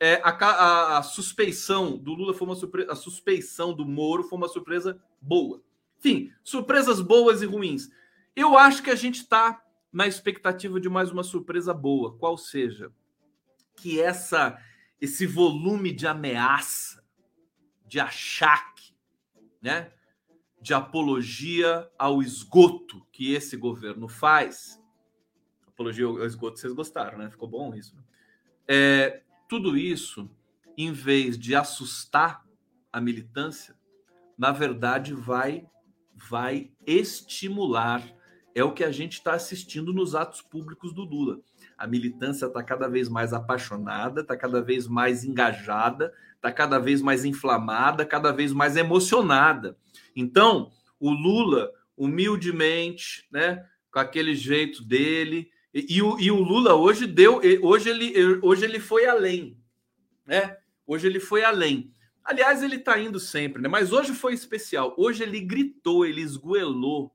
É, a, a, a, suspeição do Lula foi uma surpresa, a suspeição do Moro foi uma surpresa boa. Enfim, surpresas boas e ruins. Eu acho que a gente está na expectativa de mais uma surpresa boa, qual seja que essa esse volume de ameaça de achaque, né? de apologia ao esgoto que esse governo faz. Apologia ao esgoto, vocês gostaram, né? Ficou bom isso. Né? É, tudo isso, em vez de assustar a militância, na verdade vai vai estimular. É o que a gente está assistindo nos atos públicos do Lula. A militância está cada vez mais apaixonada, está cada vez mais engajada, está cada vez mais inflamada, cada vez mais emocionada. Então, o Lula, humildemente, né, com aquele jeito dele, e, e, o, e o Lula hoje deu, hoje ele, hoje ele foi além. né? Hoje ele foi além. Aliás, ele está indo sempre, né? Mas hoje foi especial. Hoje ele gritou, ele esgoelou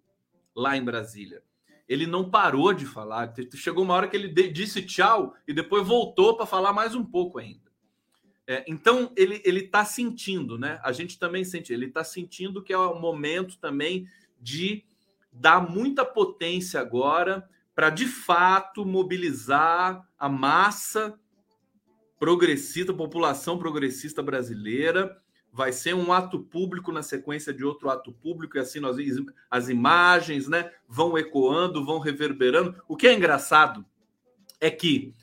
lá em Brasília. Ele não parou de falar. Chegou uma hora que ele disse tchau e depois voltou para falar mais um pouco ainda. É, então ele ele está sentindo, né? A gente também sente. Ele está sentindo que é o momento também de dar muita potência agora para de fato mobilizar a massa progressista, população progressista brasileira. Vai ser um ato público na sequência de outro ato público, e assim nós, as imagens né, vão ecoando, vão reverberando. O que é engraçado é que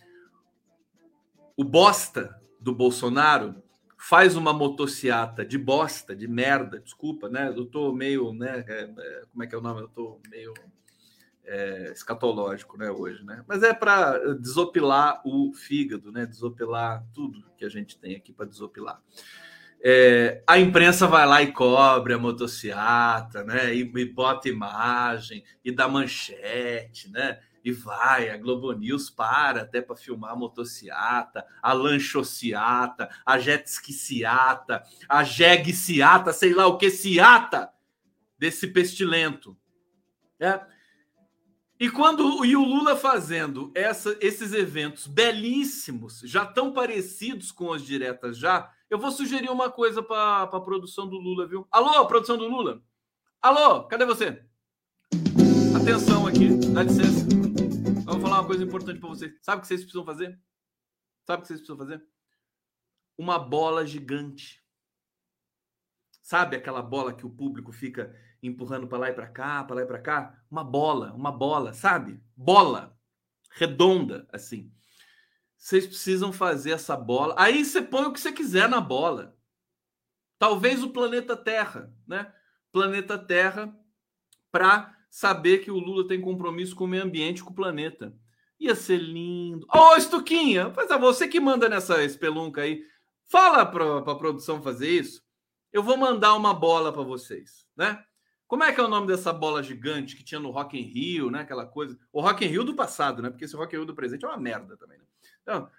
o bosta do Bolsonaro faz uma motociata de bosta, de merda, desculpa, né? Eu tô meio, né? É, é, como é que é o nome? Eu tô meio é, escatológico, né, hoje, né? Mas é para desopilar o fígado, né? Desopilar tudo que a gente tem aqui para desopilar. É, a imprensa vai lá e cobre a motociata, né? E, e, bota imagem e dá manchete, né? E vai, a Globo News para até para filmar a motociata, a lanchociata, a jetskiciata, a jegue-ciata, sei lá o que ciata desse pestilento. É. E quando e o Lula fazendo essa, esses eventos belíssimos, já tão parecidos com as diretas já, eu vou sugerir uma coisa para a produção do Lula, viu? Alô, produção do Lula? Alô, cadê você? Atenção aqui, dá licença. Vamos falar uma coisa importante para vocês. Sabe o que vocês precisam fazer? Sabe o que vocês precisam fazer? Uma bola gigante. Sabe aquela bola que o público fica empurrando para lá e para cá, para lá e para cá? Uma bola, uma bola, sabe? Bola redonda assim. Vocês precisam fazer essa bola. Aí você põe o que você quiser na bola. Talvez o planeta Terra, né? Planeta Terra para saber que o Lula tem compromisso com o meio ambiente, com o planeta. Ia ser lindo. Ô, oh, Estuquinha, faz a você que manda nessa espelunca aí. Fala para a produção fazer isso eu vou mandar uma bola para vocês, né? Como é que é o nome dessa bola gigante que tinha no Rock in Rio, né? Aquela coisa. O Rock in Rio do passado, né? Porque esse Rock in Rio do presente é uma merda também, né?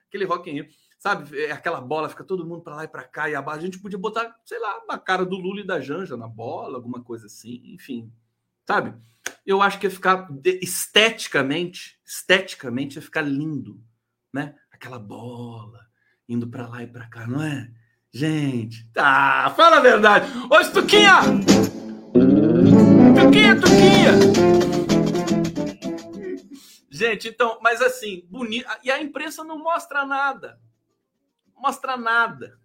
Aquele Rock in Rio, sabe? É aquela bola, fica todo mundo para lá e para cá e a A gente podia botar, sei lá, uma cara do Lula e da Janja na bola, alguma coisa assim, enfim. Sabe? Eu acho que ia ficar esteticamente, esteticamente ia ficar lindo, né? Aquela bola indo para lá e para cá, não é? Gente, tá, fala a verdade. Ô, Stuquinha! Tuquinha, Tuquinha! Gente, então, mas assim, bonito. E a imprensa não mostra nada. Mostra nada.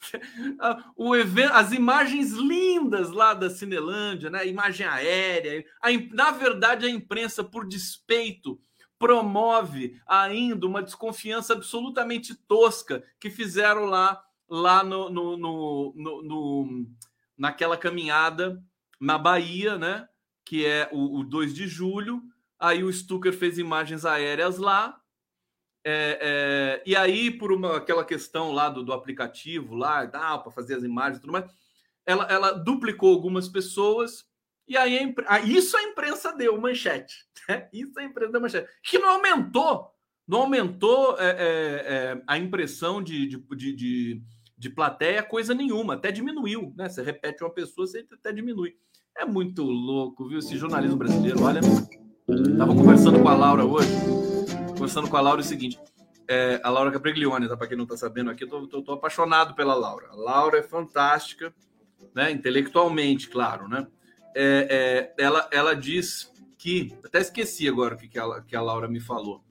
[LAUGHS] O evento, as imagens lindas lá da Cinelândia, né? Imagem aérea. A, na verdade, a imprensa, por despeito promove ainda uma desconfiança absolutamente tosca que fizeram lá, lá no, no, no, no naquela caminhada na Bahia, né? Que é o, o 2 de julho. Aí o Stucker fez imagens aéreas lá. É, é, e aí, por uma, aquela questão lá do, do aplicativo lá, para fazer as imagens e tudo mais, ela, ela duplicou algumas pessoas e aí a, isso a imprensa deu manchete. [LAUGHS] Né? Isso a imprensa deu manchete. Que não aumentou, não aumentou é, é, é, a impressão de, de, de, de, plateia coisa nenhuma, até diminuiu. Né? Você repete uma pessoa, você até diminui. É muito louco, viu? Esse jornalismo brasileiro, olha. Tava conversando com a Laura hoje. Conversando com a Laura é o seguinte. É, a Laura Capriglione, tá? Para quem não tá sabendo aqui, eu tô, tô, tô apaixonado pela Laura. A Laura é fantástica, né? Intelectualmente, claro, né? é, é, ela, ela diz que. Até esqueci agora o que, que, a, que a Laura me falou,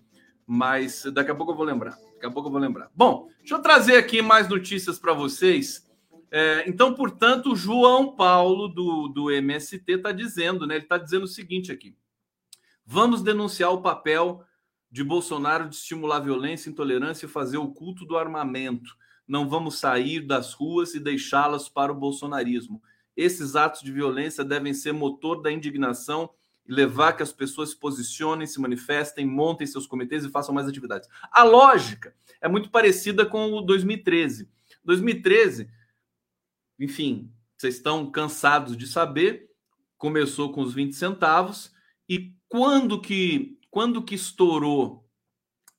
mas daqui a pouco eu vou lembrar. Daqui a pouco eu vou lembrar. Bom, deixa eu trazer aqui mais notícias para vocês. É, então, portanto, João Paulo do, do MST está dizendo, né? Ele está dizendo o seguinte aqui: vamos denunciar o papel de Bolsonaro de estimular violência, intolerância e fazer o culto do armamento. Não vamos sair das ruas e deixá-las para o bolsonarismo. Esses atos de violência devem ser motor da indignação e levar que as pessoas se posicionem, se manifestem, montem seus comitês e façam mais atividades. A lógica é muito parecida com o 2013. 2013, enfim, vocês estão cansados de saber, começou com os 20 centavos e quando que quando que estourou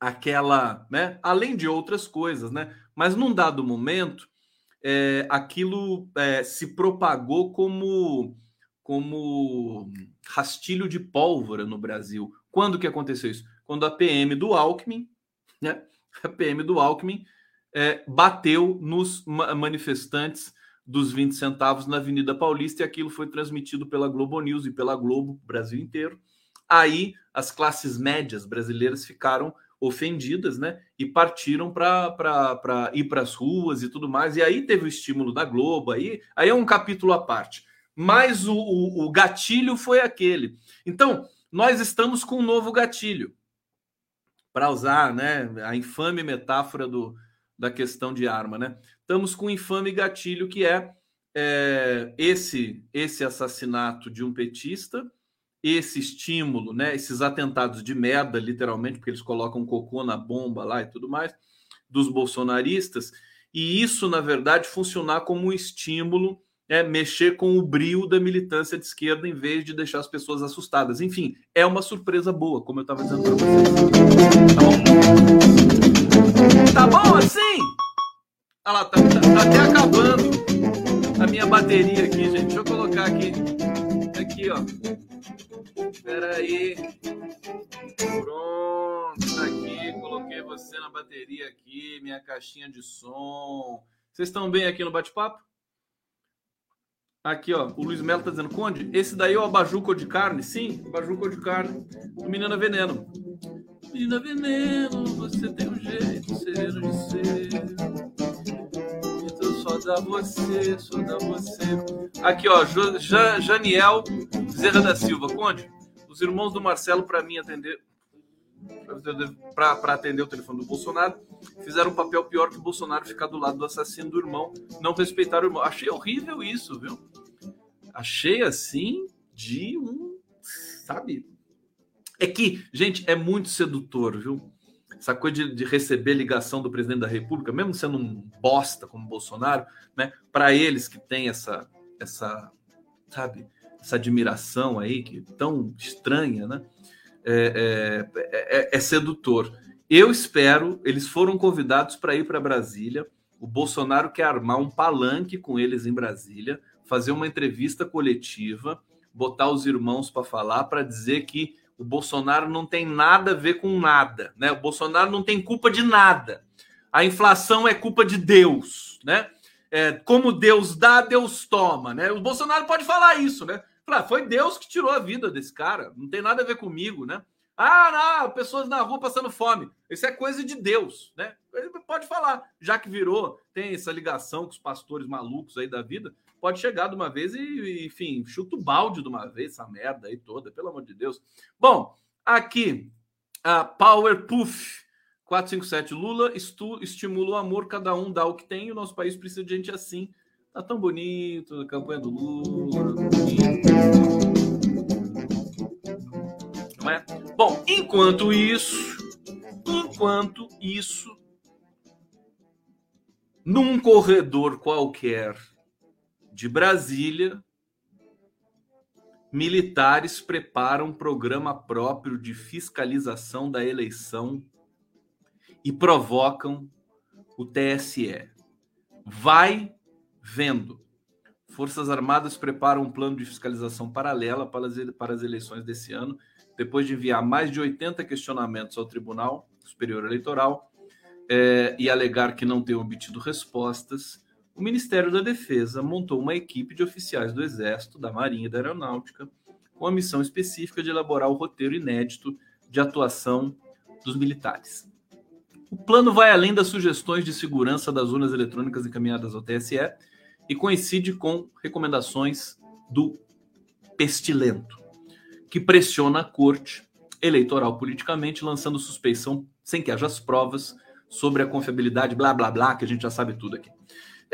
aquela, né? Além de outras coisas, né? Mas num dado momento, é, aquilo é, se propagou como como rastilho de pólvora no Brasil. Quando que aconteceu isso? Quando a PM do Alckmin, né? A PM do Alckmin é, bateu nos manifestantes dos 20 centavos na Avenida Paulista e aquilo foi transmitido pela Globo News e pela Globo Brasil inteiro. Aí as classes médias brasileiras ficaram ofendidas, né? E partiram para ir para as ruas e tudo mais. E aí teve o estímulo da Globo, aí, aí é um capítulo à parte. Mas o, o, o gatilho foi aquele. Então, nós estamos com um novo gatilho. Para usar né, a infame metáfora do, da questão de arma, né? Estamos com um infame gatilho que é, é esse, esse assassinato de um petista esse estímulo, né, esses atentados de merda, literalmente, porque eles colocam cocô na bomba lá e tudo mais, dos bolsonaristas, e isso, na verdade, funcionar como um estímulo, é, mexer com o brilho da militância de esquerda em vez de deixar as pessoas assustadas. Enfim, é uma surpresa boa, como eu estava dizendo para vocês. Tá bom? Tá bom assim? Olha lá, tá, tá, tá até acabando a minha bateria aqui, gente. Deixa eu colocar aqui. Aqui, ó. Espera aí. Pronto, tá aqui. Coloquei você na bateria aqui, minha caixinha de som. Vocês estão bem aqui no bate-papo? Aqui, ó, o Luiz Melo tá dizendo, Conde, esse daí é o abajuco de carne? Sim, abajuco de carne do Menina Veneno. Menina Veneno, você tem um jeito sereno de ser. Dá você, dá você. Aqui, ó, Janiel Zerra da Silva, Conde, os irmãos do Marcelo, para mim atender, para atender o telefone do Bolsonaro, fizeram um papel pior que o Bolsonaro ficar do lado do assassino do irmão, não respeitar o irmão. Achei horrível isso, viu? Achei assim de um, sabe? É que, gente, é muito sedutor, viu? Essa coisa de, de receber ligação do presidente da República, mesmo sendo um bosta como Bolsonaro, né? Para eles que têm essa, essa, sabe? essa admiração aí, que tão estranha, né? É, é, é, é sedutor. Eu espero, eles foram convidados para ir para Brasília. O Bolsonaro quer armar um palanque com eles em Brasília, fazer uma entrevista coletiva, botar os irmãos para falar, para dizer que o Bolsonaro não tem nada a ver com nada, né? O Bolsonaro não tem culpa de nada. A inflação é culpa de Deus, né? É, como Deus dá, Deus toma, né? O Bolsonaro pode falar isso, né? Falei, ah, foi Deus que tirou a vida desse cara. Não tem nada a ver comigo, né? Ah, não, pessoas na rua passando fome. Isso é coisa de Deus, né? Ele pode falar, já que virou, tem essa ligação com os pastores malucos aí da vida, pode chegar de uma vez e, enfim, chuta o balde de uma vez, essa merda aí toda, pelo amor de Deus. Bom, aqui, a Power Puff 457 Lula estu, estimula o amor, cada um dá o que tem, o nosso país precisa de gente assim Tá tão bonito, a campanha do Lula. Não é? Bom, enquanto isso, enquanto isso, num corredor qualquer de Brasília, militares preparam programa próprio de fiscalização da eleição e provocam o TSE. Vai vendo. Forças Armadas preparam um plano de fiscalização paralela para as, para as eleições desse ano, depois de enviar mais de 80 questionamentos ao Tribunal Superior Eleitoral é, e alegar que não tem obtido respostas. O Ministério da Defesa montou uma equipe de oficiais do Exército, da Marinha e da Aeronáutica, com a missão específica de elaborar o roteiro inédito de atuação dos militares. O plano vai além das sugestões de segurança das urnas eletrônicas encaminhadas ao TSE e coincide com recomendações do Pestilento, que pressiona a corte eleitoral politicamente, lançando suspeição sem que haja as provas sobre a confiabilidade, blá blá blá, que a gente já sabe tudo aqui.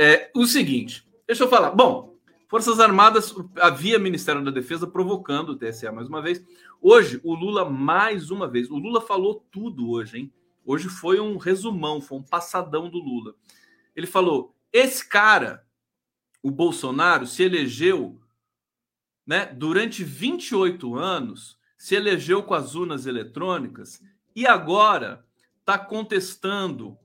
É o seguinte, deixa eu falar. Bom, Forças Armadas, havia Ministério da Defesa provocando o TSE mais uma vez. Hoje, o Lula, mais uma vez, o Lula falou tudo hoje, hein? Hoje foi um resumão, foi um passadão do Lula. Ele falou: esse cara o Bolsonaro se elegeu né, durante 28 anos, se elegeu com as urnas eletrônicas e agora está contestando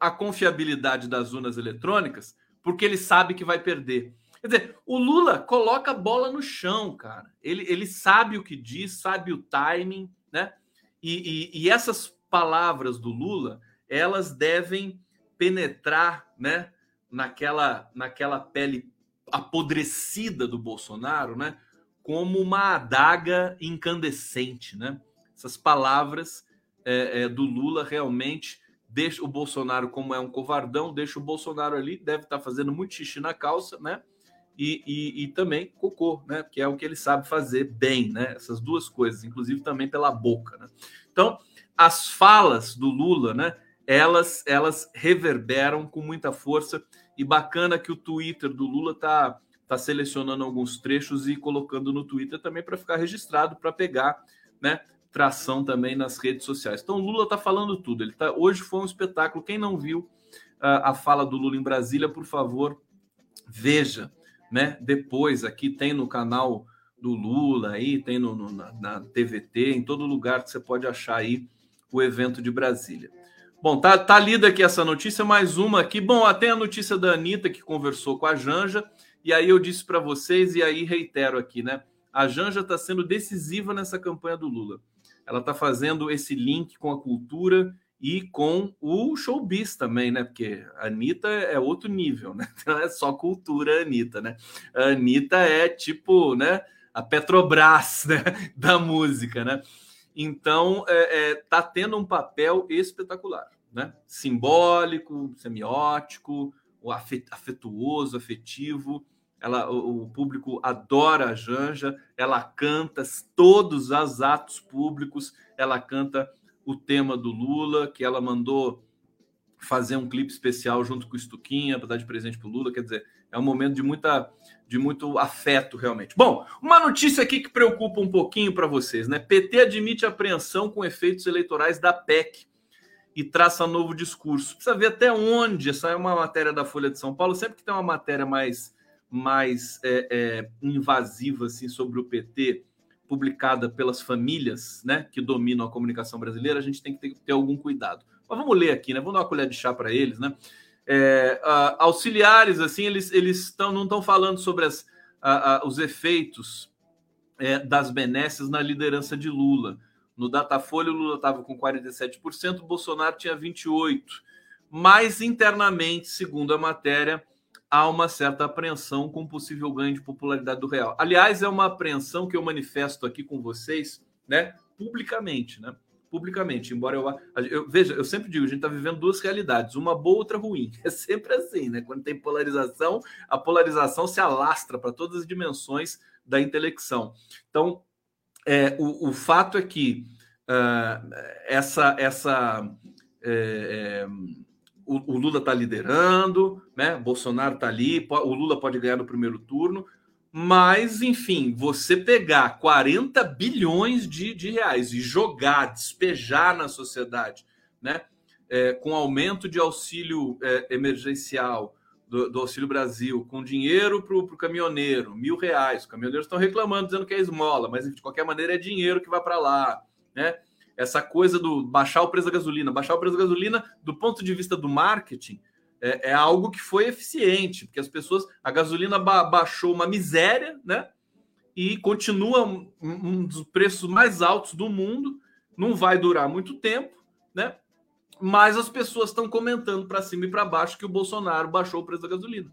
a confiabilidade das urnas eletrônicas porque ele sabe que vai perder. Quer dizer, o Lula coloca a bola no chão, cara. Ele, ele sabe o que diz, sabe o timing, né? E, e, e essas palavras do Lula, elas devem penetrar, né? Naquela, naquela pele apodrecida do Bolsonaro, né? Como uma adaga incandescente, né? Essas palavras é, é, do Lula realmente deixa o Bolsonaro, como é um covardão, deixa o Bolsonaro ali, deve estar tá fazendo muito xixi na calça, né? E, e, e, também cocô, né? Que é o que ele sabe fazer bem, né? Essas duas coisas, inclusive também pela boca, né? Então, as falas do Lula, né? Elas, elas reverberam com muita força e bacana que o Twitter do Lula tá, tá selecionando alguns trechos e colocando no Twitter também para ficar registrado, para pegar, né? Tração também nas redes sociais. Então, Lula está falando tudo. Ele tá, hoje foi um espetáculo. Quem não viu uh, a fala do Lula em Brasília, por favor, veja. Né? Depois, aqui tem no canal do Lula, aí tem no, no na, na, TVT, em todo lugar que você pode achar aí o evento de Brasília. Bom, tá, tá lida aqui essa notícia, mais uma aqui. Bom, até a notícia da Anitta que conversou com a Janja, e aí eu disse para vocês, e aí reitero aqui, né? A Janja está sendo decisiva nessa campanha do Lula ela está fazendo esse link com a cultura e com o showbiz também, né? Porque a Anitta é outro nível, né? [LAUGHS] Não é só cultura, Anitta, né? A Anitta é tipo, né? A Petrobras [LAUGHS] né? da música, né? Então, é, é, tá tendo um papel espetacular, né? Simbólico, semiótico, afetuoso, afetivo ela, o, público adora a Janja, ela canta todos os atos públicos, ela canta o tema do Lula, que ela mandou fazer um clipe especial junto com o Estuquinha para dar de presente para o Lula, quer dizer, é um momento de muita de muito afeto realmente. Bom, uma notícia aqui que preocupa um pouquinho para vocês, né? PT admite apreensão com efeitos eleitorais da PEC e traça novo discurso. Precisa ver até onde, essa é uma matéria da Folha de São Paulo, sempre que tem uma matéria mais mais é, é, invasiva assim, sobre o PT, publicada pelas famílias né, que dominam a comunicação brasileira, a gente tem que ter, ter algum cuidado. Mas vamos ler aqui, né? Vamos dar uma colher de chá para eles, né? É, auxiliares, assim, eles, eles tão, não estão falando sobre as, os efeitos é, das benesses na liderança de Lula. No Datafolha, o Lula estava com 47%, o Bolsonaro tinha 28%. Mas internamente, segundo a matéria, há uma certa apreensão com possível ganho de popularidade do real. Aliás, é uma apreensão que eu manifesto aqui com vocês, né, publicamente, né? Publicamente, embora eu, eu veja, eu sempre digo, a gente está vivendo duas realidades, uma boa, outra ruim. [LAUGHS] É sempre assim, né? Quando tem polarização, a polarização se alastra para todas as dimensões da intelecção. Então, é, o, o fato é que uh, essa essa é, é, o, o Lula está liderando, né? Bolsonaro está ali, o Lula pode ganhar no primeiro turno, mas, enfim, você pegar 40 bilhões de, de reais e jogar, despejar na sociedade, né? É, com aumento de auxílio é, emergencial do, do, Auxílio Brasil, com dinheiro para o caminhoneiro, mil reais. Os caminhoneiros estão reclamando, dizendo que é esmola, mas de qualquer maneira é dinheiro que vai para lá, né? Essa coisa do baixar o preço da gasolina. Baixar o preço da gasolina, do ponto de vista do marketing, é, é algo que foi eficiente, porque as pessoas. A gasolina ba baixou uma miséria, né? E continua um, um dos preços mais altos do mundo. Não vai durar muito tempo, né? Mas as pessoas estão comentando para cima e para baixo que o Bolsonaro baixou o preço da gasolina.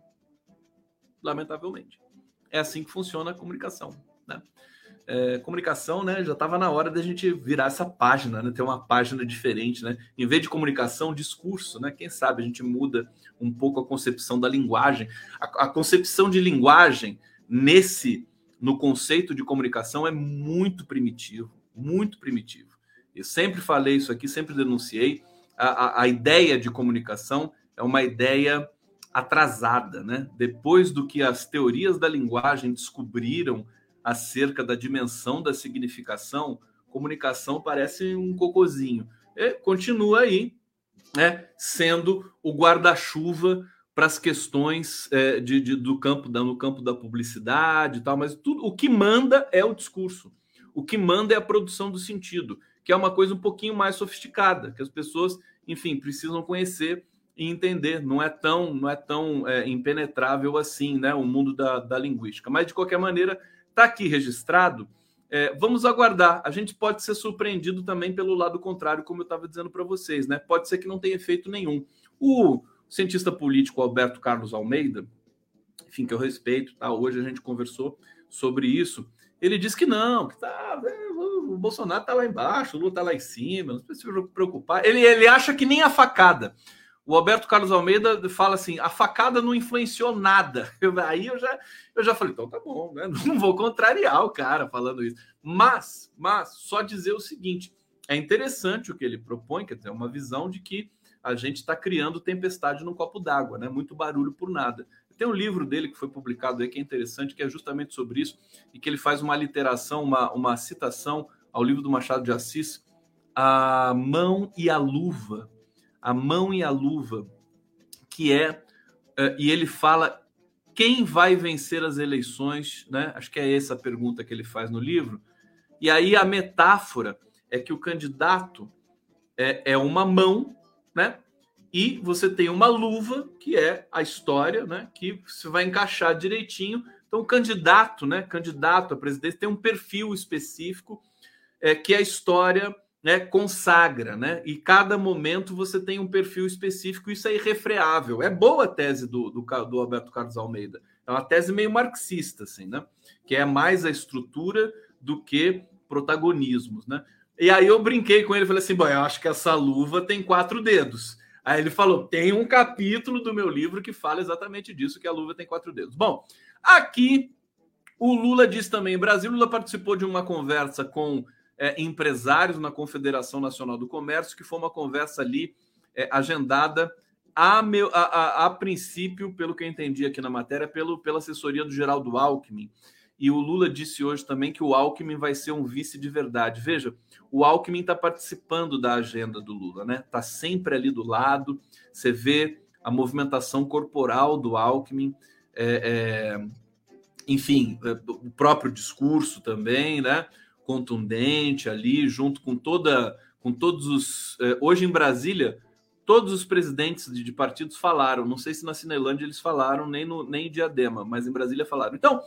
Lamentavelmente. É assim que funciona a comunicação, né? É, comunicação, né? Já estava na hora da gente virar essa página, né? Ter uma página diferente, né? Em vez de comunicação, discurso, né? Quem sabe a gente muda um pouco a concepção da linguagem. A, a concepção de linguagem nesse no conceito de comunicação é muito primitivo, muito primitivo. Eu sempre falei isso aqui, sempre denunciei. A, a, a ideia de comunicação é uma ideia atrasada, né? Depois do que as teorias da linguagem descobriram acerca da dimensão da significação, comunicação parece um cocozinho. E continua aí, né, sendo o guarda-chuva para as questões é, de, de, do campo da, no campo da publicidade e tal, mas tudo o que manda é o discurso. O que manda é a produção do sentido. que é uma coisa um pouquinho mais sofisticada, que as pessoas, enfim, precisam conhecer e entender. Não é tão, não é tão é, impenetrável assim, né? O mundo da, da linguística. Mas de qualquer maneira, está aqui registrado. É, vamos aguardar. A gente pode ser surpreendido também pelo lado contrário, como eu estava dizendo para vocês, né? Pode ser que não tenha efeito nenhum. O cientista político Alberto Carlos Almeida, enfim, que eu respeito, tá? Hoje a gente conversou sobre isso. Ele diz que não, que tá, é, o Bolsonaro tá lá embaixo, o Lula tá lá em cima, não precisa se preocupar. Ele, ele acha que nem a facada. O Alberto Carlos Almeida fala assim: a facada não influenciou nada. [LAUGHS] Eu, aí eu já, eu já falei, então tá bom, né? [LAUGHS] Não vou contrariar o cara falando isso. Mas, mas, só dizer o seguinte: é interessante o que ele propõe, quer dizer, uma visão de que a gente está criando tempestade no copo d'água, né? Muito barulho por nada. Tem um livro dele que foi publicado aí que é interessante, que é justamente sobre isso, e que ele faz uma literação, uma, uma citação ao livro do Machado de Assis, A Mão e a Luva. A Mão e a Luva, que é. Uh, e ele fala quem vai vencer as eleições, né? Acho que é essa a pergunta que ele faz no livro. E aí a metáfora é que o candidato é, é uma mão, né? e você tem uma luva, que é a história, né? Que você vai encaixar direitinho. Então, o candidato, né? Candidato a presidente tem um perfil específico é, que a história né, consagra, né? E cada momento você tem um perfil específico, isso é irrefreável. É boa a tese do, do, do Alberto Carlos Almeida. É uma tese meio marxista, assim, né? Que é mais a estrutura do que protagonismos, né? E aí eu brinquei com ele, falei assim, bom, eu acho que essa luva tem quatro dedos. Aí ele falou: tem um capítulo do meu livro que fala exatamente disso, que a luva tem quatro dedos. Bom, aqui o Lula diz também: Brasil, Lula participou de uma conversa com é, empresários na Confederação Nacional do Comércio, que foi uma conversa ali é, agendada a, meu, a, a, a, princípio, pelo que eu entendi aqui na matéria, pelo, pela assessoria do Geraldo Alckmin. E o Lula disse hoje também que o Alckmin vai ser um vice de verdade. Veja, o Alckmin está participando da agenda do Lula, né? Está sempre ali do lado. Você vê a movimentação corporal do Alckmin, é, é, enfim, é, o próprio discurso também, né? Contundente ali, junto com toda, com todos os. É, hoje em Brasília, todos os presidentes de, de, partidos falaram. Não sei se na Cinelândia eles falaram, nem, no, nem em Diadema, mas em Brasília falaram. Então,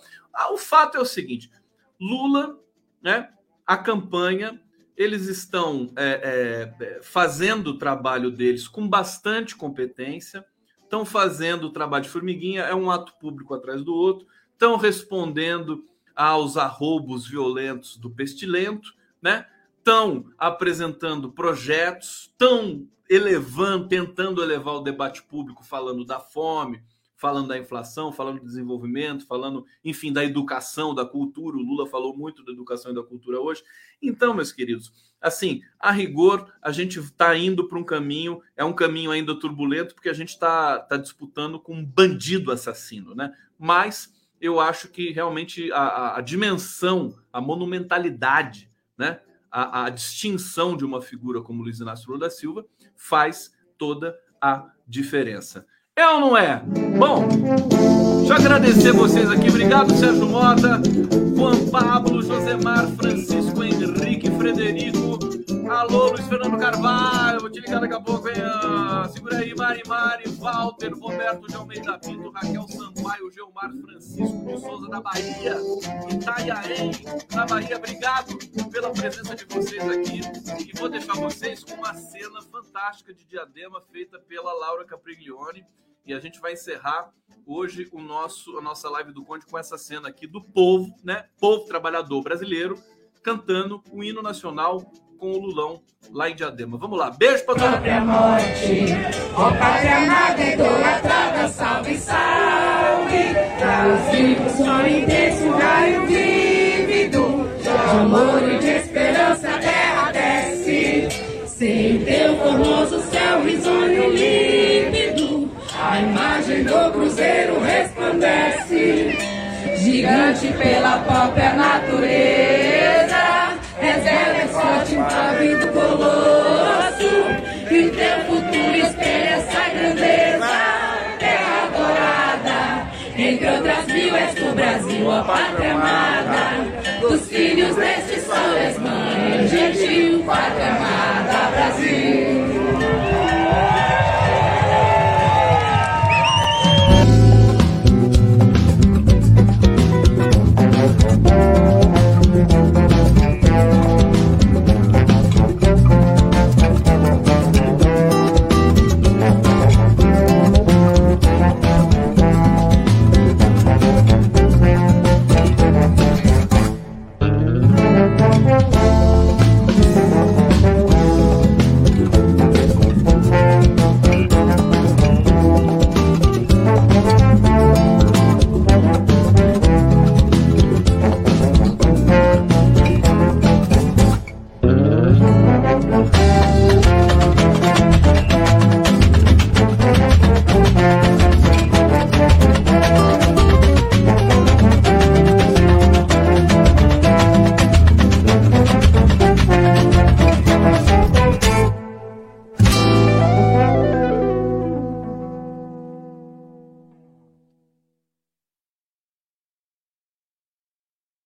o fato é o seguinte: Lula, né, a campanha, eles estão é, é, fazendo o trabalho deles com bastante competência, estão fazendo o trabalho de formiguinha, é um ato público atrás do outro, estão respondendo aos arrobos violentos do pestilento, né? Estão apresentando projetos, estão elevando, tentando elevar o debate público, falando da fome, falando da inflação, falando do desenvolvimento, falando, enfim, da educação, da cultura. O Lula falou muito da educação e da cultura hoje. Então, meus queridos, assim, a rigor, a gente está indo para um caminho, é um caminho ainda turbulento, porque a gente está tá disputando com um bandido assassino, né? Mas eu acho que realmente a, a, dimensão, a monumentalidade, né? A, a, distinção de uma figura como Luiz Inácio Lula da Silva faz toda a diferença. É ou não é? Bom, eu agradecer vocês aqui. Obrigado, Sérgio Mota, Juan Pablo, Josemar, Francisco, Henrique, Frederico. Alô, Luiz Fernando Carvalho, vou te ligar daqui a pouco, hein? Ah, segura aí, Mari Mari, Walter, Roberto de Almeida Pinto, Raquel Sampaio, Geomar Francisco de Souza da Bahia, Itaiaém, da Bahia. Obrigado pela presença de vocês aqui. E vou deixar vocês com uma cena fantástica de diadema feita pela Laura Capriglione. E a gente vai encerrar hoje o nosso, a nossa live do Conde com essa cena aqui do povo, né? Povo trabalhador brasileiro, cantando o hino nacional com o Lulão lá em Diadema. Vamos lá, beijo pra todo mundo. morte, ó pátria amada, idolatrada, salve, salve. Para os vivos, sonho um raio vívido, de amor e de esperança a terra desce. Sem teu formoso céu risonho límpido, a imagem do cruzeiro resplandece. Gigante pela própria natureza, reserva pátria dos filhos deste sol és mãe, Brasil, pátria amada, Brasil.